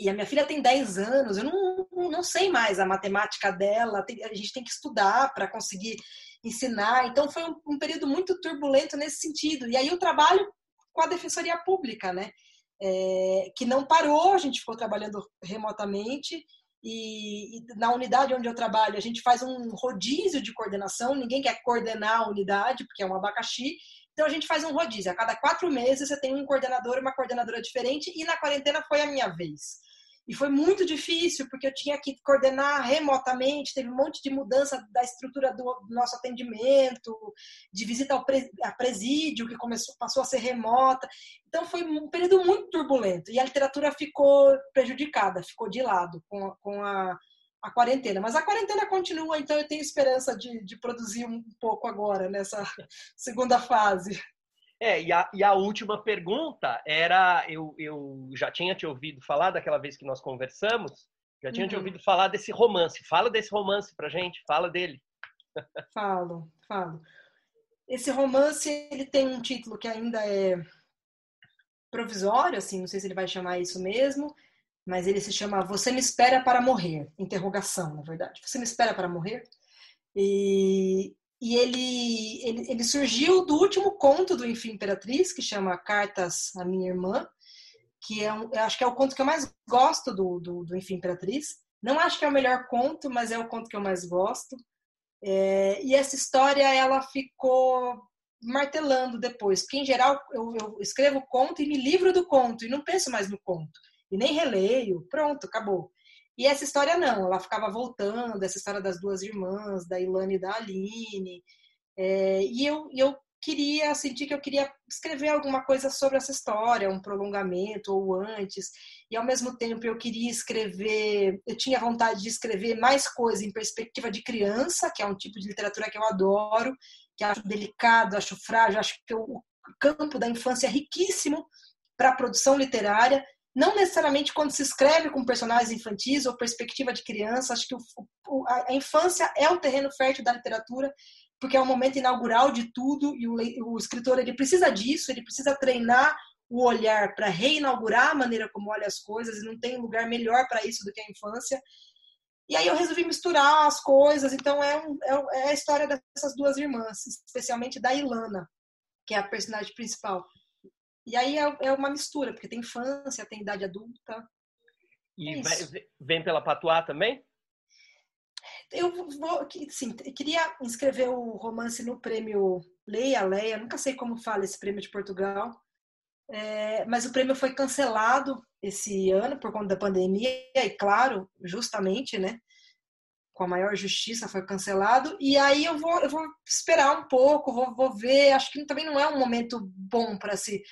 e a minha filha tem 10 anos, eu não, não sei mais a matemática dela, a gente tem que estudar para conseguir ensinar. Então foi um, um, período muito turbulento nesse sentido. E aí o trabalho com a Defensoria Pública, né? É, que não parou, a gente ficou trabalhando remotamente. E, e, na unidade onde eu trabalho, a gente faz um rodízio de coordenação, ninguém quer coordenar a unidade, porque é um abacaxi. Então a gente faz um rodízio. A cada quatro meses você tem um coordenador, uma coordenadora diferente, e na quarentena foi a minha vez. E foi muito difícil, porque eu tinha que coordenar remotamente, teve um monte de mudança da estrutura do, nosso atendimento, de visita ao presídio, que começou, passou a ser remota. Então foi um período muito turbulento. E a literatura ficou prejudicada, ficou de lado com, a, com a, a quarentena. Mas a quarentena continua, então eu tenho esperança de, de produzir um pouco agora, nessa segunda fase. É, e a, e a última pergunta era: eu, eu já tinha te ouvido falar daquela vez que nós conversamos, já tinha uhum. te ouvido falar desse romance. Fala desse romance pra gente, fala dele. Falo, falo. Esse romance ele tem um título que ainda é provisório, assim, não sei se ele vai chamar isso mesmo, mas ele se chama Você me espera para morrer? Interrogação, na verdade. Você me espera para morrer? E e ele, ele, ele surgiu do último conto do Enfim Imperatriz, que chama Cartas à Minha Irmã, que é um, eu acho que é o conto que eu mais gosto do, do, do Enfim Imperatriz. Não acho que é o melhor conto, mas é o conto que eu mais gosto. É, e essa história, ela ficou martelando depois, porque em geral eu, eu escrevo conto e me livro do conto, e não penso mais no conto, e nem releio, pronto, acabou. E essa história não, ela ficava voltando, essa história das duas irmãs, da Ilane e da Aline. É, e eu, eu queria, senti que eu queria escrever alguma coisa sobre essa história, um prolongamento ou antes. E ao mesmo tempo eu queria escrever, eu tinha vontade de escrever mais coisa em perspectiva de criança, que é um tipo de literatura que eu adoro, que acho delicado, acho frágil, acho que o campo da infância é riquíssimo para a produção literária não necessariamente quando se escreve com personagens infantis ou perspectiva de criança, acho que o, a, infância é o terreno fértil da literatura, porque é o momento inaugural de tudo e o, o escritor ele precisa disso, ele precisa treinar o olhar para reinaugurar a maneira como olha as coisas, e não tem lugar melhor para isso do que a infância. E aí eu resolvi misturar as coisas, então é, um, é, é a história dessas duas irmãs, especialmente da Ilana, que é a personagem principal. E aí é, é uma mistura, porque tem infância, tem idade adulta. E é vem pela Patuá também? Eu vou, sim, queria inscrever o romance no prêmio Leia Leia, nunca sei como fala esse prêmio de Portugal. É, mas o prêmio foi cancelado esse ano por conta da pandemia, e claro, justamente, né? Com a maior justiça foi cancelado. E aí eu vou, eu vou esperar um pouco, vou, vou ver. Acho que também não é um momento bom para se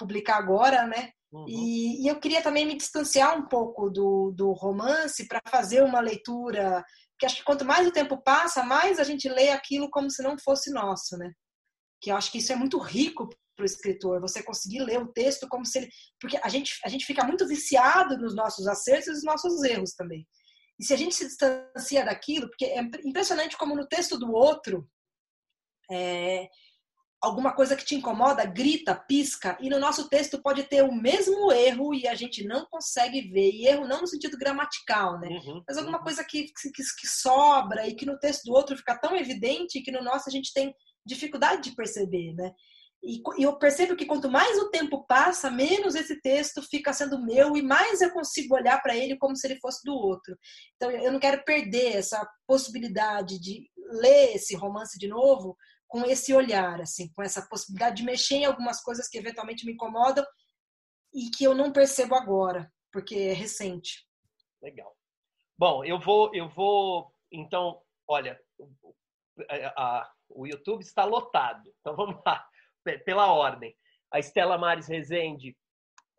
publicar agora, né? Uhum. E, e, eu queria também me distanciar um pouco do, do romance para fazer uma leitura, porque acho que quanto mais o tempo passa, mais a gente lê aquilo como se não fosse nosso, né? Que eu acho que isso é muito rico para o escritor, você conseguir ler o texto como se ele. Porque a gente, a gente fica muito viciado nos nossos acertos e nos nossos erros também. E se a gente se distancia daquilo, porque é impressionante como no texto do outro, é, alguma coisa que te incomoda, grita, pisca, e no nosso texto pode ter o mesmo erro e a gente não consegue ver. E erro não no sentido gramatical, né? Uhum, Mas alguma uhum. coisa que, que, que, sobra e que no texto do outro fica tão evidente que no nosso a gente tem dificuldade de perceber, né? E, e eu percebo que quanto mais o tempo passa, menos esse texto fica sendo meu e mais eu consigo olhar para ele como se ele fosse do outro. Então eu não quero perder essa possibilidade de ler esse romance de novo com esse olhar, assim, com essa possibilidade de mexer em algumas coisas que eventualmente me incomodam e que eu não percebo agora, porque é recente. Legal. Bom, eu vou, eu vou, então, olha, a, a, o YouTube está lotado. Então vamos lá, pela ordem. A Estela Mares Rezende está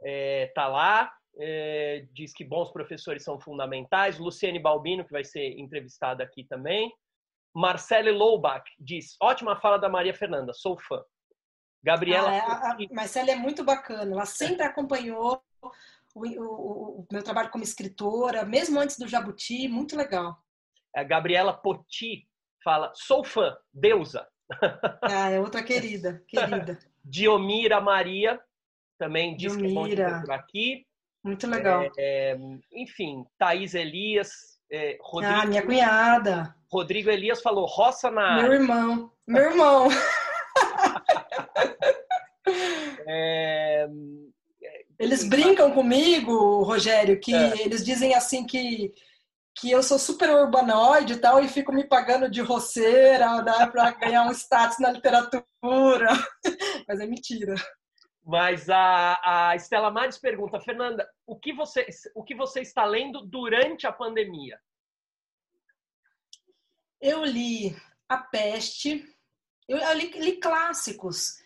é, tá lá, é, diz que bons professores são fundamentais. Luciane Balbino, que vai ser entrevistada aqui também. Marcele Loubach diz: ótima fala da Maria Fernanda, sou fã. Gabriela. Ah, é, a, Marcele é muito bacana, ela sempre acompanhou o, o, o, meu trabalho como escritora, mesmo antes do Jabuti, muito legal. A Gabriela Poti fala: sou fã, deusa. Ah, é outra querida, querida. Diomira Maria também diz Diomira. que é bom por aqui. Muito legal. É, é, enfim, Thaís Elias, é, Rodrigo, ah, minha cunhada. Rodrigo Elias falou roça na Meu irmão. Meu irmão. é... Eles brincam comigo, Rogério, que é. eles dizem assim que que eu sou super urbanoide e tal, e fico me pagando de roceira para ganhar um status na literatura. Mas é mentira. Mas a, a Estela Mares pergunta, Fernanda, o que, você, o que você está lendo durante a pandemia? Eu li A Peste, eu, eu li, li, clássicos.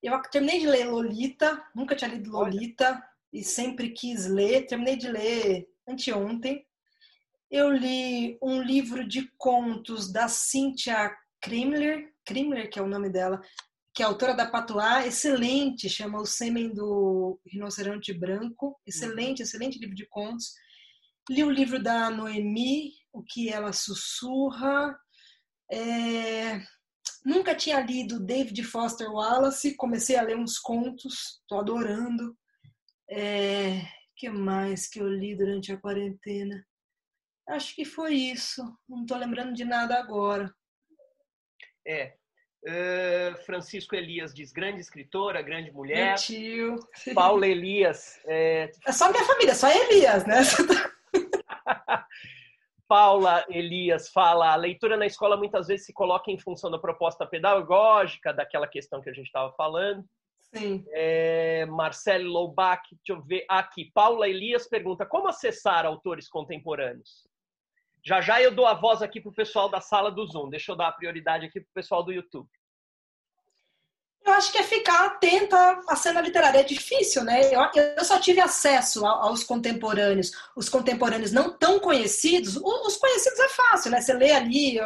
Eu terminei de ler Lolita, nunca tinha lido Lolita Olha. e sempre quis ler. Terminei de ler anteontem. Eu li um livro de contos da Cynthia Krimler, Krimler, que é o nome dela, que é autora da Patuá, excelente, chama O Sêmen do Rinoceronte Branco, excelente, uhum. excelente livro de contos. Li o livro da Noemi, O que ela sussurra. É... Nunca tinha lido David Foster Wallace, comecei a ler uns contos, estou adorando. É... que mais que eu li durante a quarentena? Acho que foi isso. Não estou lembrando de nada agora. É, Uh, Francisco Elias diz grande escritora, grande mulher. Meu tio. Paula Elias. É... é só minha família, só Elias, né? Paula Elias fala: a leitura na escola muitas vezes se coloca em função da proposta pedagógica, daquela questão que a gente estava falando. Sim. É, Marcelo Loubach, deixa eu ver aqui. Paula Elias pergunta: como acessar autores contemporâneos? Já já eu dou a voz aqui para o pessoal da sala do Zoom. Deixa eu dar a prioridade aqui para o pessoal do YouTube. Eu acho que é ficar atenta à cena literária. É difícil, né? Eu, eu só tive acesso aos contemporâneos. Os contemporâneos não tão conhecidos, os conhecidos é fácil, né? Você lê ali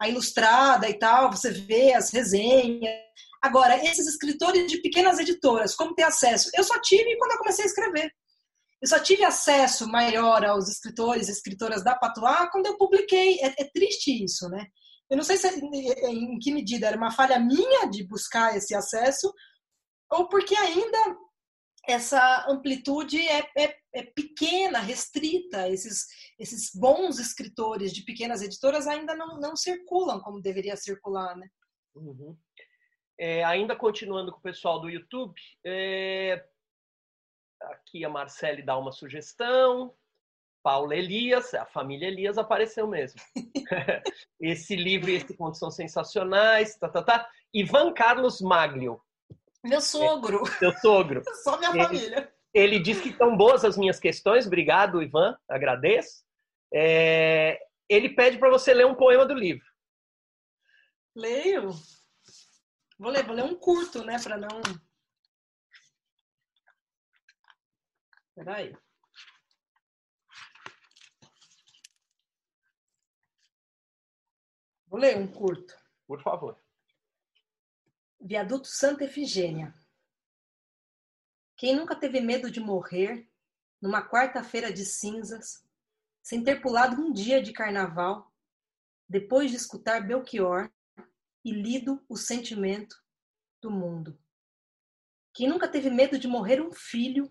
a ilustrada e tal, você vê as resenhas. Agora, esses escritores de pequenas editoras, como ter acesso? Eu só tive quando eu comecei a escrever. Eu só tive acesso maior aos escritores e escritoras da Patois quando eu publiquei. É, é triste isso, né? Eu não sei se, em que medida era uma falha minha de buscar esse acesso ou porque ainda essa amplitude é, é, é, pequena, restrita. Esses, esses bons escritores de pequenas editoras ainda não, não circulam como deveria circular, né? Uhum. É, ainda continuando com o pessoal do YouTube, é, Aqui a Marcele dá uma sugestão. Paula Elias, a família Elias apareceu mesmo. esse livro e esse conto são sensacionais. Tá, tá, tá. Ivan Carlos Maglio. Meu sogro. Seu sogro. Só minha Ele- família. Ele diz que estão boas as minhas questões. Obrigado, Ivan. Agradeço. É, Ele pede para você ler um poema do livro. Leio. Vou ler, vou ler um curto, né, para não. Peraí. Vou ler um curto. Por favor. Viaduto Santa Efigênia. Quem nunca teve medo de morrer numa quarta-feira de cinzas, sem ter pulado um dia de carnaval, depois de escutar Belchior e lido o sentimento do mundo? Quem nunca teve medo de morrer um filho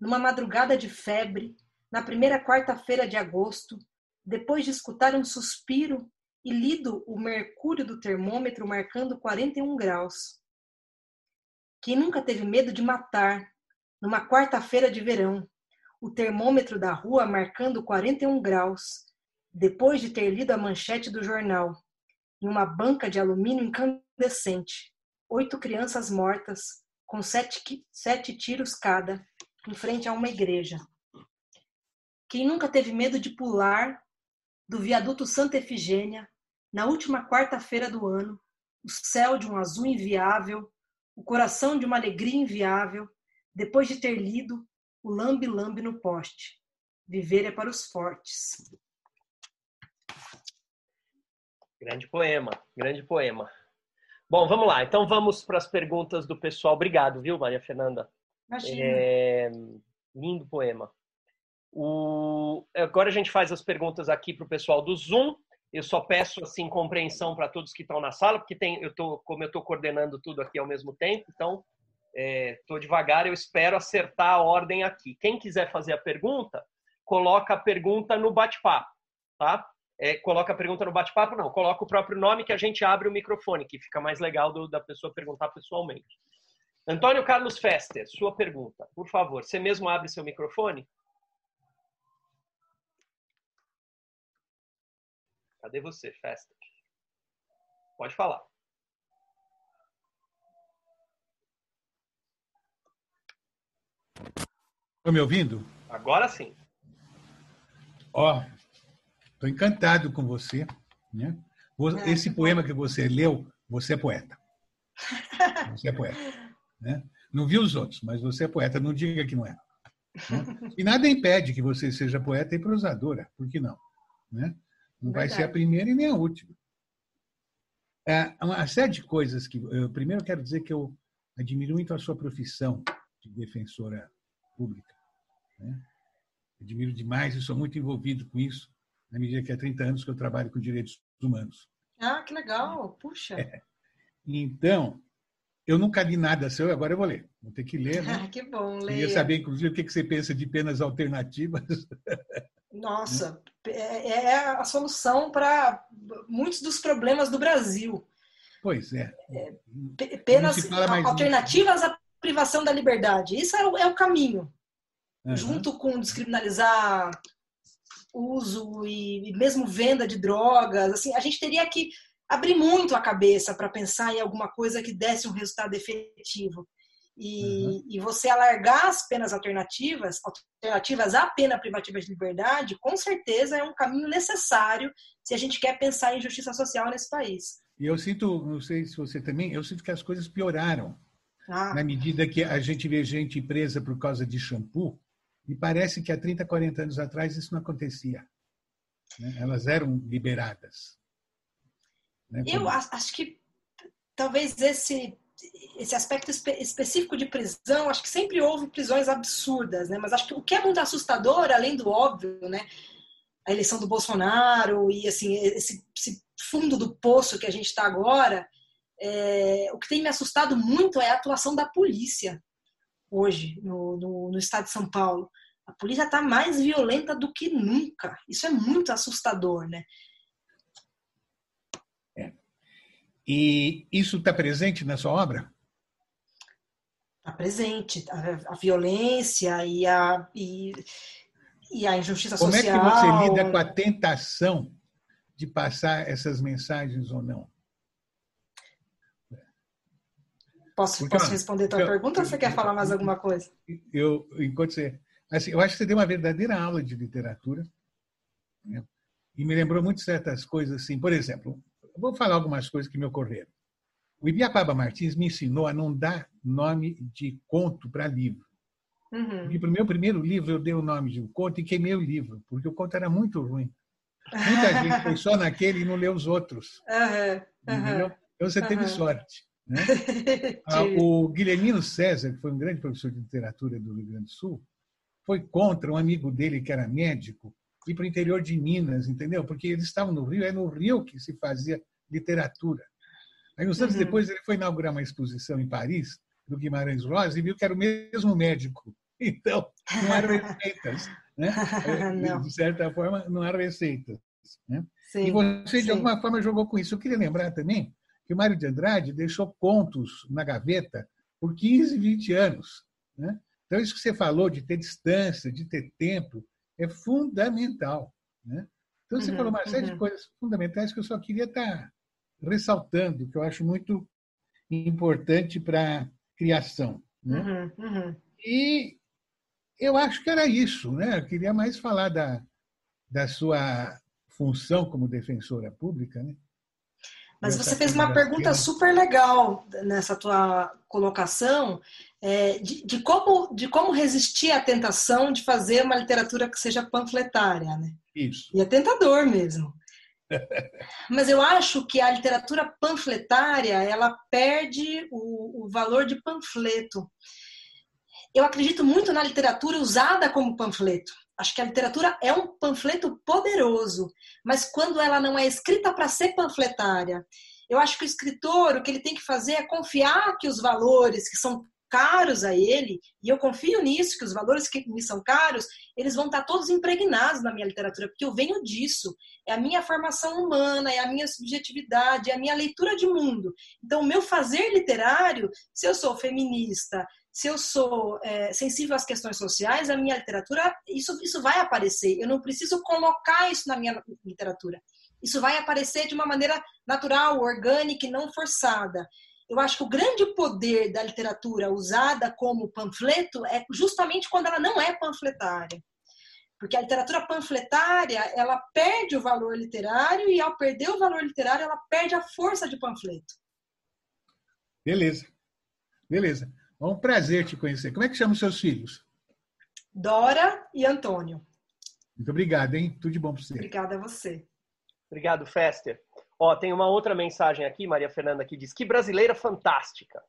numa madrugada de febre, na primeira quarta-feira de agosto, depois de escutar um suspiro e lido o mercúrio do termômetro marcando 41 graus. Quem nunca teve medo de matar, numa quarta-feira de verão, o termômetro da rua marcando 41 graus, depois de ter lido a manchete do jornal, em uma banca de alumínio incandescente, oito crianças mortas, com sete, sete tiros cada, em frente a uma igreja. Quem nunca teve medo de pular do viaduto Santa Efigênia, na última quarta-feira do ano, o céu de um azul inviável, o coração de uma alegria inviável, depois de ter lido o lambe-lambe no poste. Viver é para os fortes. Grande poema, grande poema. Bom, vamos lá. Então vamos para as perguntas do pessoal. Obrigado, viu, Maria Fernanda? Imagina. É, Lindo poema. O... Agora a gente faz as perguntas aqui para o pessoal do Zoom. Eu só peço assim compreensão para todos que estão na sala, porque tem, eu tô, como eu estou coordenando tudo aqui ao mesmo tempo, então estou devagar. Eu espero acertar a ordem aqui. Quem quiser fazer a pergunta, coloca a pergunta no bate-papo, tá? É, coloca a pergunta no bate-papo, não. Coloca o próprio nome que a gente abre o microfone, que fica mais legal do- da pessoa perguntar pessoalmente. Antônio Carlos Fester, sua pergunta, por favor. Você mesmo abre seu microfone? Cadê você, Fester? Pode falar. Estão me ouvindo? Agora sim. Ó, estou encantado com você. Né? Ah, Esse poema que você leu, você é poeta. Você é poeta. Né? Não vi os outros, mas você é poeta. Não diga que não é. né? E nada impede que você seja poeta e prosadora. Por que não? Né? Não vai ser a Verdade. primeira e nem a última. É, uma série de coisas que. Eu, primeiro, quero dizer que eu admiro muito a sua profissão de defensora pública. né? Admiro demais e sou muito envolvido com isso, na medida que há 30 anos que eu trabalho com direitos humanos. Ah, que legal. Puxa. Então, eu nunca li nada seu, agora eu vou ler. Vou ter que ler, né? Ah, que bom, Queria Leia. saber, inclusive, o que você pensa de penas alternativas. Nossa, é é a solução para muitos dos problemas do Brasil. Pois é. P- Penas alternativas à privação da liberdade. Isso é o, é o caminho. Aham. Junto com descriminalizar uso e, e mesmo venda de drogas, assim, a gente teria que abrir muito a cabeça para pensar em alguma coisa que desse um resultado efetivo. E, e você alargar as penas alternativas, alternativas à pena privativa de liberdade, com certeza é um caminho necessário se a gente quer pensar em justiça social nesse país. E eu sinto, não sei se você também, eu sinto que as coisas pioraram Ah, na medida que a gente vê gente presa por causa de shampoo, e parece que há 30, 40 anos atrás isso não acontecia. né? Elas eram liberadas. Né? Eu acho que talvez esse esse aspecto espe- específico de prisão, acho que sempre houve prisões absurdas, né? Mas acho que o que é muito assustador, além do óbvio, né? A eleição do Bolsonaro e assim esse, esse fundo do poço que a gente está agora, é, o que tem me assustado muito é a atuação da polícia hoje no, no, no estado de São Paulo. A polícia está mais violenta do que nunca. Isso é muito assustador, né? E isso está presente na sua obra? Está presente a, a violência e a, e, e a injustiça Como é que social. você lida com a tentação de passar essas mensagens ou não? Posso, Porque, posso responder a tua pergunta ou você quer falar mais alguma coisa? Eu, enquanto você. Assim, eu acho que você deu uma verdadeira aula de literatura. Né? E me lembrou muito certas coisas, assim. Por exemplo, vou falar algumas coisas que me ocorreram. O Ibiapaba Martins me ensinou a não dar nome de conto para livro. Uhum. E para o meu primeiro livro eu dei o nome de um conto e queimei o livro, porque o conto era muito ruim. Muita gente foi só naquele e não leu os outros. Uhum. Uhum. Então você teve sorte. Né? Ah, o Guilhermino César, que foi um grande professor de literatura do Rio Grande do Sul, foi contra um amigo dele que era médico ir para o interior de Minas, entendeu? Porque eles estavam no Rio, é no Rio que se fazia literatura. Aí, uns anos uhum. depois, ele foi inaugurar uma exposição em Paris, do Guimarães Rosa, e viu que era o mesmo médico. Então, não eram receitas. Né? Não. De certa forma, não eram receitas. Né? Sim, e você, de sim. alguma forma, jogou com isso. Eu queria lembrar também que o Mário de Andrade deixou contos na gaveta por 15, 20 anos. Né? Então, isso que você falou de ter distância, de ter tempo, é fundamental. Né? Então, você uhum, falou uma série uhum. de coisas fundamentais que eu só queria estar ressaltando, que eu acho muito importante para a criação. Né? Uhum, uhum, e eu acho que era isso. Né? Eu queria mais falar da, da sua função como defensora pública. Né? Mas você fez uma pergunta super legal nessa tua colocação é, de, de, como, de como resistir à tentação de fazer uma literatura que seja panfletária, né? Isso. E é tentador mesmo. Mas eu acho que a literatura panfletária ela perde o, o valor de panfleto. Eu acredito muito na literatura usada como panfleto. Acho que a literatura é um panfleto poderoso, mas quando ela não é escrita para ser panfletária, eu acho que o escritor o que ele tem que fazer é confiar que os valores que são caros a ele, e eu confio nisso, que os valores que me são caros, eles vão estar todos impregnados na minha literatura, porque eu venho disso. É a minha formação humana, é a minha subjetividade, é a minha leitura de mundo. Então, o meu fazer literário, se eu sou feminista, se eu sou é, sensível às questões sociais, a minha literatura, isso, isso vai aparecer. Eu não preciso colocar isso na minha literatura. Isso vai aparecer de uma maneira natural, orgânica e não forçada. Eu acho que o grande poder da literatura usada como panfleto é justamente quando ela não é panfletária. Porque a literatura panfletária, ela perde o valor literário e ao perder o valor literário, ela perde a força de panfleto. Beleza. Beleza. É um prazer te conhecer. Como é que chamam os seus filhos? Dora e Antônio. Muito obrigado, hein? Tudo de bom para você. Obrigada a você. Obrigado, Fester. Ó, tem uma outra mensagem aqui, Maria Fernanda, que diz: Que brasileira fantástica.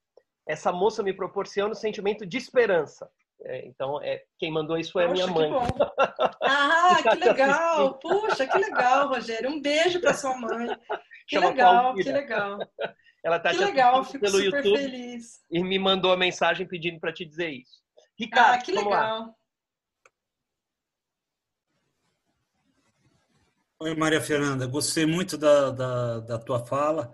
Essa moça me proporciona o um sentimento de esperança. É, então, é, quem mandou isso é Poxa, minha mãe. Que bom. Ah, que legal! Puxa, que legal, Rogério. Um beijo para sua mãe. Que Chama legal, que legal. Ela tá que legal, fico pelo super YouTube feliz. E me mandou a mensagem pedindo para te dizer isso. Ricardo, ah, que legal. Lá. Oi, Maria Fernanda. Gostei muito da, da, da, tua fala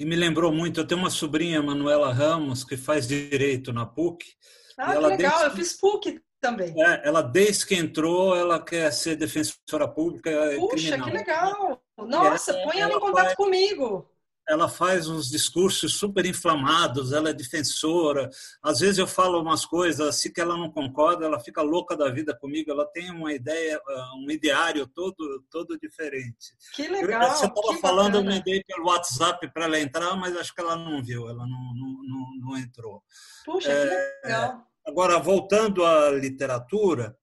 e me lembrou muito. Eu tenho uma sobrinha, Manuela Ramos, que faz direito na PUC. Ah, que legal. Desde... Eu fiz PUC também. É, ela, desde que entrou, ela quer ser defensora pública. É Puxa, criminal. que legal. Nossa, põe ela, ela em contato vai... comigo ela faz uns discursos super inflamados, ela é defensora. Às vezes eu falo umas coisas assim que ela não concorda, ela fica louca da vida comigo, ela tem uma ideia, ah, um ideário todo todo diferente. Que legal. Você estava falando, bacana. eu mandei pelo WhatsApp para ela entrar, mas acho que ela não viu, ela não, não, não, não entrou. Puxa, é, que legal. Agora, voltando à literatura,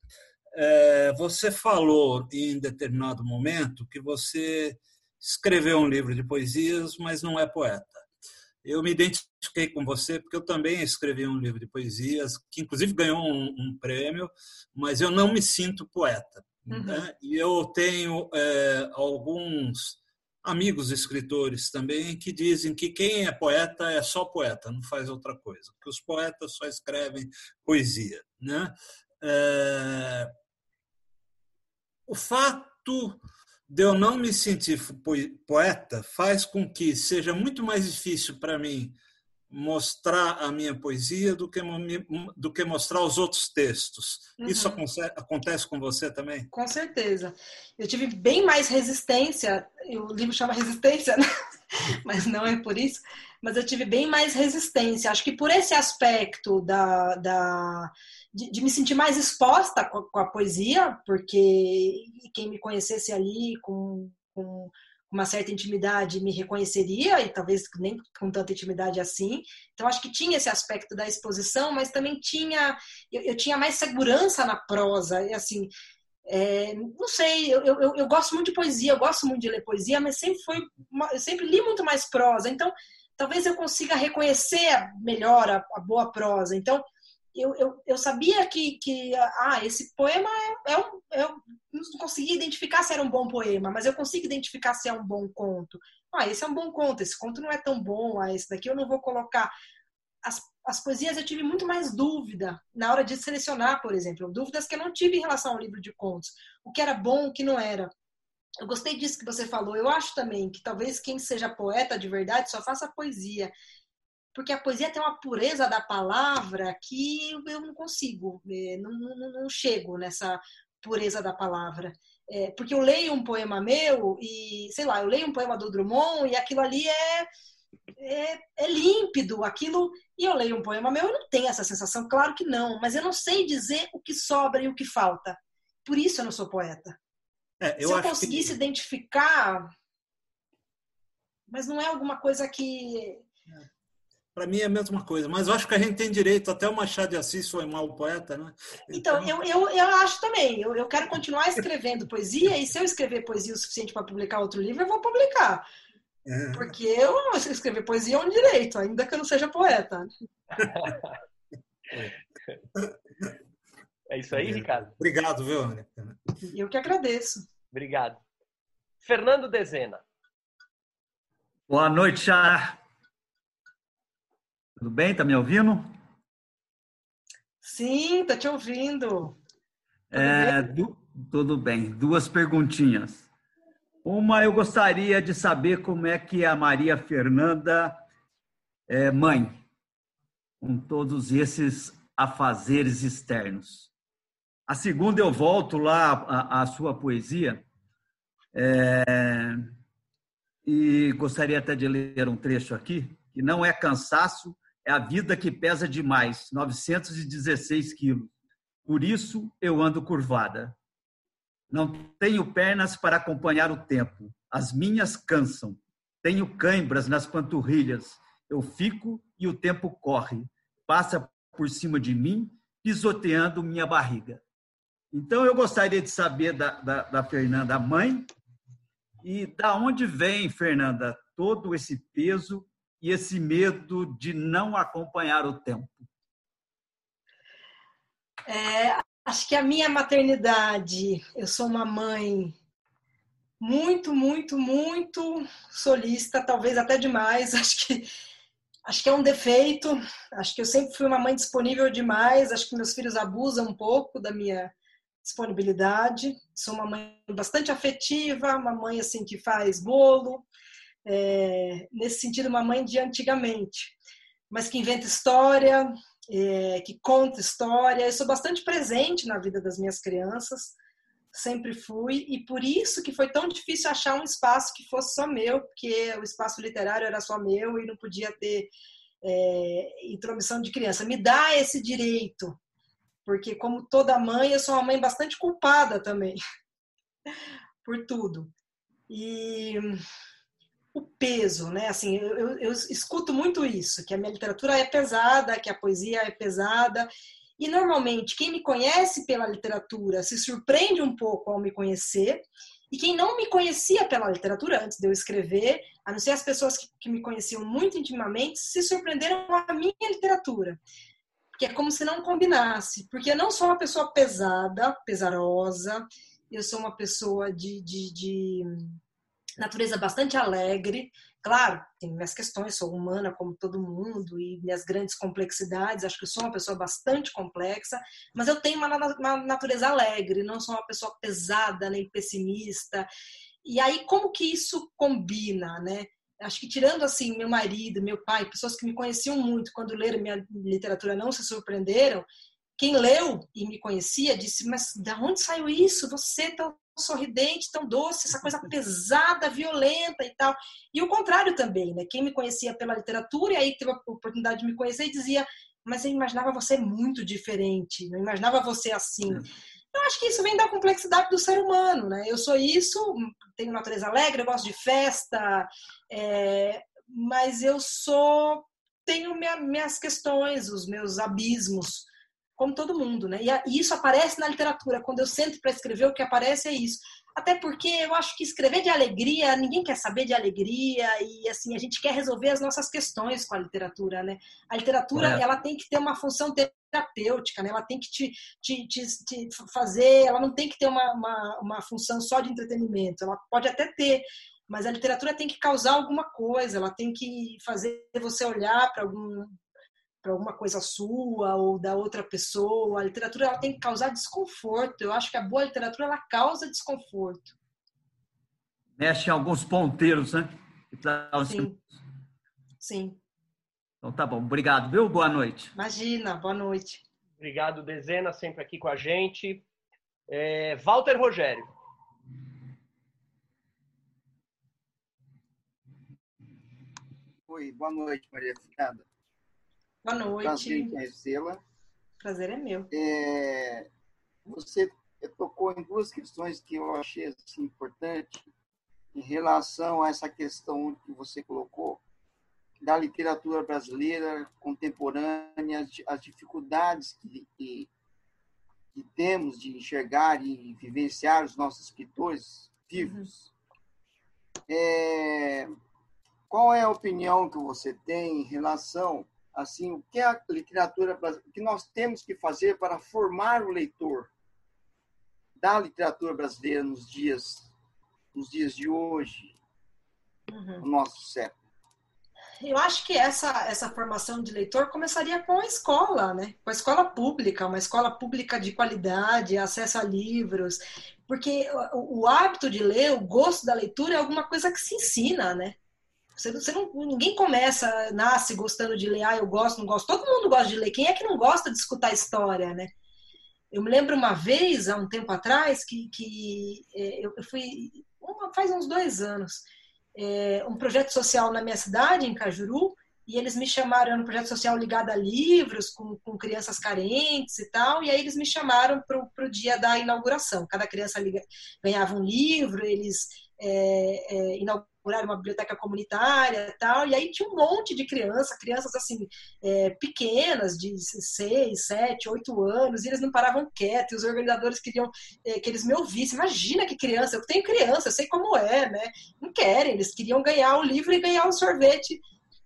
é, você falou em determinado momento que você escreveu um livro de poesias, mas não é poeta. Eu me identifiquei com você porque eu também escrevi um livro de poesias, que inclusive ganhou um, um prêmio, mas eu não me sinto poeta. Uhum. Né? E eu tenho é, alguns amigos escritores também que dizem que quem é poeta é só poeta, não faz outra coisa, que os poetas só escrevem poesia. Né? É... O fato de eu não me sentir poeta faz com que seja muito mais difícil para mim mostrar a minha poesia do que, do que mostrar os outros textos. Uhum. Isso acontece com você também? Com certeza. Eu tive bem mais resistência, o livro chama Resistência, né? mas não é por isso, mas eu tive bem mais resistência. Acho que por esse aspecto da, da de, de me sentir mais exposta com, com, a poesia, porque quem me conhecesse ali com, com uma certa intimidade me reconheceria e talvez nem com tanta intimidade assim. Então acho que tinha esse aspecto da exposição, mas também tinha eu, eu tinha mais segurança na prosa e assim é, não sei, eu, eu, eu, gosto muito de poesia, eu gosto muito de ler poesia, mas sempre foi uma, eu sempre li muito mais prosa. Então talvez eu consiga reconhecer melhor a, a boa prosa. Então eu, eu, eu sabia que, que ah, esse poema é, é um. Eu não conseguia identificar se era um bom poema, mas eu consigo identificar se é um bom conto. Ah, esse é um bom conto, esse conto não é tão bom, ah, esse daqui eu não vou colocar. As, as poesias eu tive muito mais dúvida na hora de selecionar, por exemplo, dúvidas que eu não tive em relação ao livro de contos, o que era bom, o que não era. Eu gostei disso que você falou. Eu acho também que talvez quem seja poeta de verdade só faça poesia porque a poesia tem uma pureza da palavra que eu não consigo, é, não, não, não chego nessa pureza da palavra. É, porque eu leio um poema meu e, sei lá, eu leio um poema do Drummond e aquilo ali é, é, é límpido, aquilo. E eu leio um poema meu e não tenho essa sensação, claro que não, mas eu não sei dizer o que sobra e o que falta. Por isso eu não sou poeta. É, eu Se eu conseguisse que... identificar, mas não é alguma coisa que para mim é a mesma coisa, mas eu acho que a gente tem direito, até o Machado de Assis foi mal poeta, né? Então, então... Eu, eu, eu acho também, eu, eu quero continuar escrevendo poesia, e se eu escrever poesia o suficiente para publicar outro livro, eu vou publicar. É. Porque eu escrever poesia é um direito, ainda que eu não seja poeta. É isso aí, Ricardo. Obrigado, viu, Ana? Eu que agradeço. Obrigado. Fernando Dezena. Boa noite, Chá. Tudo bem? Tá me ouvindo? Sim, tá te ouvindo. Tudo, é, bem? Du, tudo bem. Duas perguntinhas. Uma, eu gostaria de saber como é que a Maria Fernanda é mãe, com todos esses afazeres externos. A segunda, eu volto lá à, à sua poesia é, e gostaria até de ler um trecho aqui, que não é cansaço, é a vida que pesa demais, 916 quilos. Por isso eu ando curvada. Não tenho pernas para acompanhar o tempo. As minhas cansam. Tenho cãibras nas panturrilhas. Eu fico e o tempo corre. Passa por cima de mim, pisoteando minha barriga. Então eu gostaria de saber da, da, da Fernanda mãe e da onde vem, Fernanda, todo esse peso e esse medo de não acompanhar o tempo? É, acho que a minha maternidade, eu sou uma mãe muito, muito, muito solista, talvez até demais. Acho que acho que é um defeito. Acho que eu sempre fui uma mãe disponível demais. Acho que meus filhos abusam um pouco da minha disponibilidade. Sou uma mãe bastante afetiva, uma mãe assim que faz bolo, é, nesse sentido, uma mãe de antigamente, mas que inventa história, é, que conta história. Eu sou bastante presente na vida das minhas crianças, sempre fui, e por isso que foi tão difícil achar um espaço que fosse só meu, porque o espaço literário era só meu e não podia ter é, intromissão de criança. Me dá esse direito, porque como toda mãe, eu sou uma mãe bastante culpada também por tudo. E o peso, né? Assim, eu, eu, eu, escuto muito isso, que a minha literatura é pesada, que a poesia é pesada. E normalmente quem me conhece pela literatura se surpreende um pouco ao me conhecer. E quem não me conhecia pela literatura antes de eu escrever, a não ser as pessoas que, que me conheciam muito intimamente, se surpreenderam com a minha literatura. Que é como se não combinasse. Porque eu não sou uma pessoa pesada, pesarosa, eu sou uma pessoa de, de, de natureza bastante alegre. Claro, tem minhas questões, sou humana como todo mundo e minhas grandes complexidades, acho que sou uma pessoa bastante complexa, mas eu tenho uma, uma natureza alegre, não sou uma pessoa pesada nem pessimista. E aí, como que isso combina, né? acho que tirando assim meu marido, meu pai, pessoas que me conheciam muito quando leram minha literatura não se surpreenderam, quem leu e me conhecia disse: Mas da onde saiu isso? Você tão sorridente, tão doce, essa coisa pesada, violenta e tal. E o contrário também, né? Quem me conhecia pela literatura e aí teve a oportunidade de me conhecer e dizia: Mas eu imaginava você muito diferente, não imaginava você assim. Eu acho que isso vem da complexidade do ser humano, né? Eu sou isso, tenho natureza alegre, eu gosto de festa, é, mas eu sou tenho minha, minhas questões, os meus abismos como todo mundo, né? E, isso aparece na literatura. Quando eu sento para escrever, o que aparece é isso. Até porque eu acho que escrever de alegria, ninguém quer saber de alegria e assim, a gente quer resolver as nossas questões com a literatura, né? A literatura, é. ela tem que ter uma função terapêutica, né? Ela tem que te, te, te, te fazer, ela não tem que ter uma, uma, uma função só de entretenimento. Ela pode até ter, mas a literatura tem que causar alguma coisa, ela tem que fazer você olhar para algum para alguma coisa sua ou da outra pessoa. A literatura ela tem que causar desconforto. Eu acho que a boa literatura ela causa desconforto. Mexe em alguns ponteiros, né? Sim. Sim. Então tá bom. Obrigado, viu? Boa noite. Imagina, boa noite. Obrigado, Dezena, sempre aqui com a gente. É, Walter Rogério. Oi, boa noite, Maria Ficada. Boa noite. Prazer em conhecê-la. Prazer é meu. É, você tocou em duas questões que eu achei assim, importante em relação a essa questão que você colocou da literatura brasileira contemporânea, as dificuldades que, que, que temos de enxergar e vivenciar os nossos escritores vivos. Uhum. É, qual é a opinião que você tem em relação assim o que a literatura o que nós temos que fazer para formar o leitor da literatura brasileira nos dias nos dias de hoje uhum. no nosso século? Eu acho que essa essa formação de leitor começaria com a escola né? Com a escola pública uma escola pública de qualidade acesso a livros. Porque o, o hábito de ler o gosto da leitura é alguma coisa que se ensina né você, você não, ninguém começa, nasce gostando de ler, ah, eu gosto, não gosto. Todo mundo gosta de ler. Quem é que não gosta de escutar história, né? Eu me lembro uma vez, há um tempo atrás, que, que é, eu fui, uma, faz uns dois anos, é, um projeto social na minha cidade, em Cajuru, e eles me chamaram, era um projeto social ligado a livros, com, com crianças carentes e tal, e aí eles me chamaram para o dia da inauguração. Cada criança liga, ganhava um livro, eles é, é, inauguraram uma biblioteca comunitária tal, e aí tinha um monte de crianças, crianças assim, é, pequenas, de 6, 7, 8 anos, e eles não paravam quietos, e os organizadores queriam é, que eles me ouvissem. Imagina que criança, eu tenho criança, eu sei como é, né? Não querem, eles queriam ganhar o livro e ganhar o sorvete.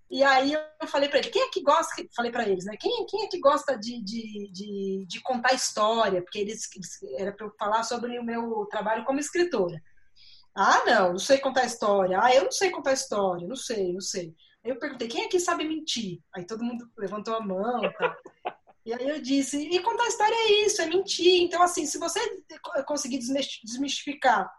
E aí eu falei para ele, quem é que gosta, falei para eles, né? Quem, quem é que gosta de, de, de, de contar história? Porque eles, eles era para eu falar sobre o meu trabalho como escritora. Ah, não, não sei contar história. Ah, eu não sei contar história, não sei, não sei. Aí eu perguntei, quem aqui sabe mentir? Aí todo mundo levantou a mão tá? E aí eu disse, e contar história é isso, é mentir. Então, assim, se você conseguir desmistificar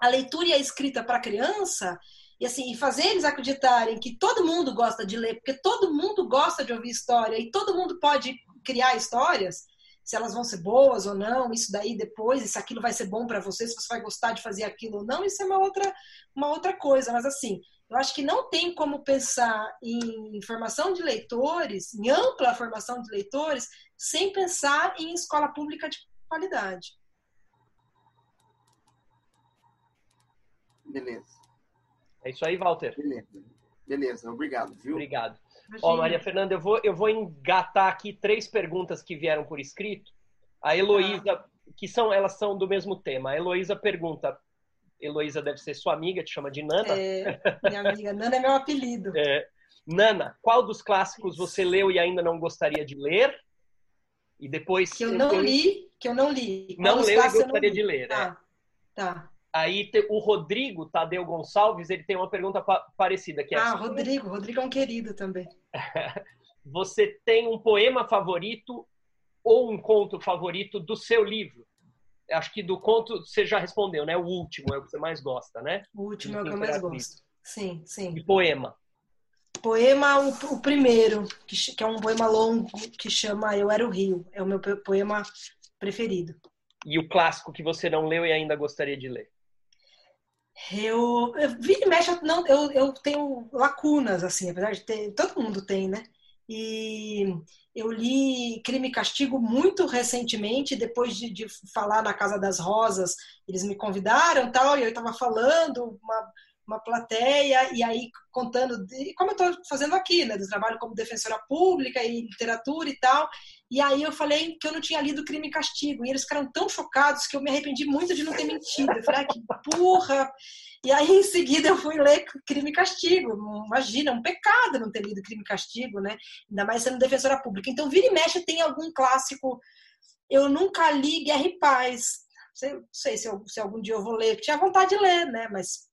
a leitura e a escrita para criança, e assim, fazer eles acreditarem que todo mundo gosta de ler, porque todo mundo gosta de ouvir história e todo mundo pode criar histórias, se elas vão ser boas ou não, isso daí depois, e se aquilo vai ser bom para você, se você vai gostar de fazer aquilo ou não, isso é uma outra, uma outra coisa. Mas assim, eu acho que não tem como pensar em formação de leitores, em ampla formação de leitores, sem pensar em escola pública de qualidade. Beleza. É isso aí, Walter. Beleza. Beleza, obrigado, viu? Obrigado. Ó, Maria Fernanda, eu vou, eu vou engatar aqui três perguntas que vieram por escrito. A Heloísa, ah. que são, elas são do mesmo tema. A Heloísa pergunta, Heloísa deve ser sua amiga, te chama de Nana. É, minha amiga, Nana é meu apelido. É. Nana, qual dos clássicos você leu e ainda não gostaria de ler? E depois. Que eu não li, que eu não li. Qual não leu e gostaria de ler, tá. né? Tá. Aí o Rodrigo Tadeu Gonçalves, ele tem uma pergunta parecida. Que é ah, assim, Rodrigo. Rodrigo é um querido também. Você tem um poema favorito ou um conto favorito do seu livro? Acho que do conto você já respondeu, né? O último é o que você mais gosta, né? O último é o que eu mais gosto. Sim, sim. E poema? Poema, o, o primeiro, que, que, é um poema longo, que chama Eu Era o Rio. É o meu poema preferido. E o clássico que você não leu e ainda gostaria de ler? Eu, eu vira e mexe, não, eu, eu tenho lacunas, assim, apesar de ter, todo mundo tem, né? E eu li Crime e Castigo muito recentemente, depois de, de falar na Casa das Rosas, eles me convidaram tal, e eu estava falando, uma, uma plateia, e aí contando, de, como eu estou fazendo aqui, né, do trabalho como defensora pública e literatura e tal, e aí eu falei que eu não tinha lido Crime e Castigo, e eles ficaram tão chocados que eu me arrependi muito de não ter mentido. Eu falei, ah, que burra! E aí em seguida eu fui ler Crime e Castigo. Imagina, um pecado não ter lido Crime e Castigo, né? Ainda mais sendo defensora pública. Então, vira e mexe tem algum clássico. Eu nunca li Guerra e Paz. Não sei se, eu, se algum dia eu vou ler. Tinha vontade de ler, né? Mas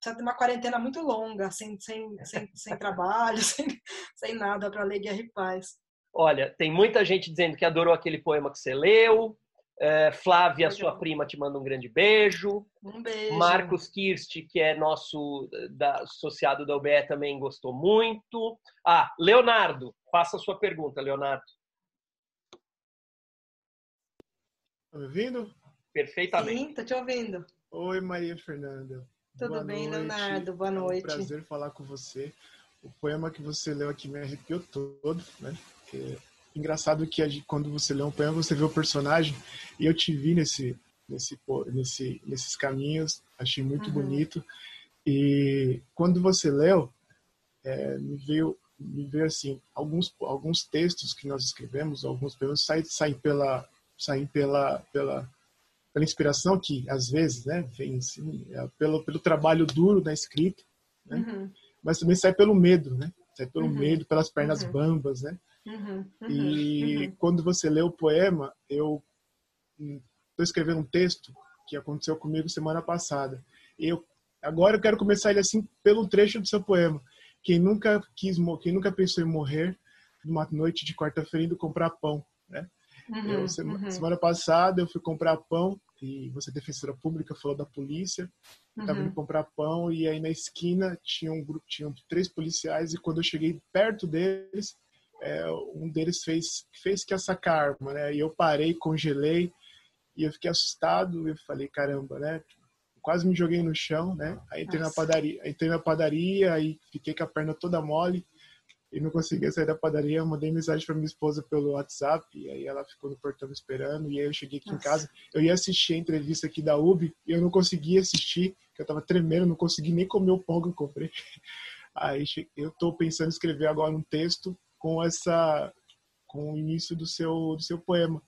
precisa de uma quarentena muito longa, sem, sem, sem, sem trabalho, sem, sem nada para ler Guerra e Paz. Olha, tem muita gente dizendo que adorou aquele poema que você leu. É, Flávia, sua prima, te manda um grande beijo. Um beijo. Marcos Kirst, que é nosso da, associado da UBE, também gostou muito. Ah, Leonardo, faça a sua pergunta, Leonardo. Tá me ouvindo? Perfeitamente. Sim, tô te ouvindo. Oi, Maria Fernanda. Tudo Boa bem, noite. Leonardo? Boa noite. É um prazer falar com você. O poema que você leu aqui me arrepiou todo, né? É engraçado que quando você lê um poema, você vê o personagem, e eu te vi nesse, nesse, nesse, nesses caminhos, achei muito uhum. bonito. E quando você leu, é, me veio me veio assim alguns alguns textos que nós escrevemos alguns poemas saem, saem pela saem pela pela pela inspiração que às vezes né vem assim, é, pelo pelo trabalho duro da escrita né? Uhum. mas também sai pelo medo né sai pelo uhum. medo pelas pernas uhum. bambas né Uhum, uhum, e uhum. quando você lê o poema, eu estou escrevendo um texto que aconteceu comigo semana passada. Eu agora eu quero começar ele assim pelo trecho do seu poema. Quem nunca quis, quem nunca pensou em morrer numa noite de quarta-feira indo comprar pão, né? Uhum, eu, semana, uhum. semana, passada eu fui comprar pão e você defensora pública falou da polícia. Estava indo comprar pão e aí na esquina tinha um grupo, tinham três policiais e quando eu cheguei perto deles é, um deles fez fez que essa arma, né? E eu parei, congelei e eu fiquei assustado. Eu falei, caramba, né? Quase me joguei no chão, né? Aí entrei Nossa. na padaria, entrei na padaria e fiquei com a perna toda mole e não conseguia sair da padaria. Eu mandei mensagem para minha esposa pelo WhatsApp e aí ela ficou no portão esperando. E aí eu cheguei aqui Nossa. em casa. Eu ia assistir a entrevista aqui da UB e eu não conseguia assistir, porque eu tava tremendo, não consegui nem comer o pão que eu comprei. Aí eu tô pensando em escrever agora um texto com essa com o início do seu do seu poema.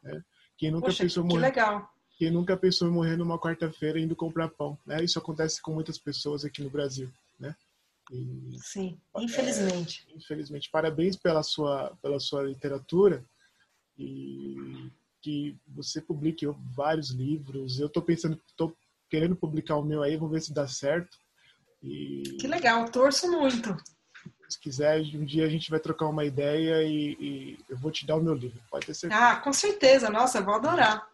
Né? Quem nunca Poxa, pensou que morrer, legal. Quem nunca pensou em morrer numa quarta-feira indo comprar pão, né? Isso acontece com muitas pessoas aqui no Brasil, né? E, Sim, infelizmente. É, infelizmente. Parabéns pela sua pela sua literatura e que você publique vários livros. Eu estou pensando, estou querendo publicar o meu aí, vamos ver se dá certo. E... Que legal, torço muito se quiser, um dia a gente vai trocar uma ideia e, e, eu vou te dar o meu livro, pode ter certeza. Ah, com certeza, nossa, eu vou adorar.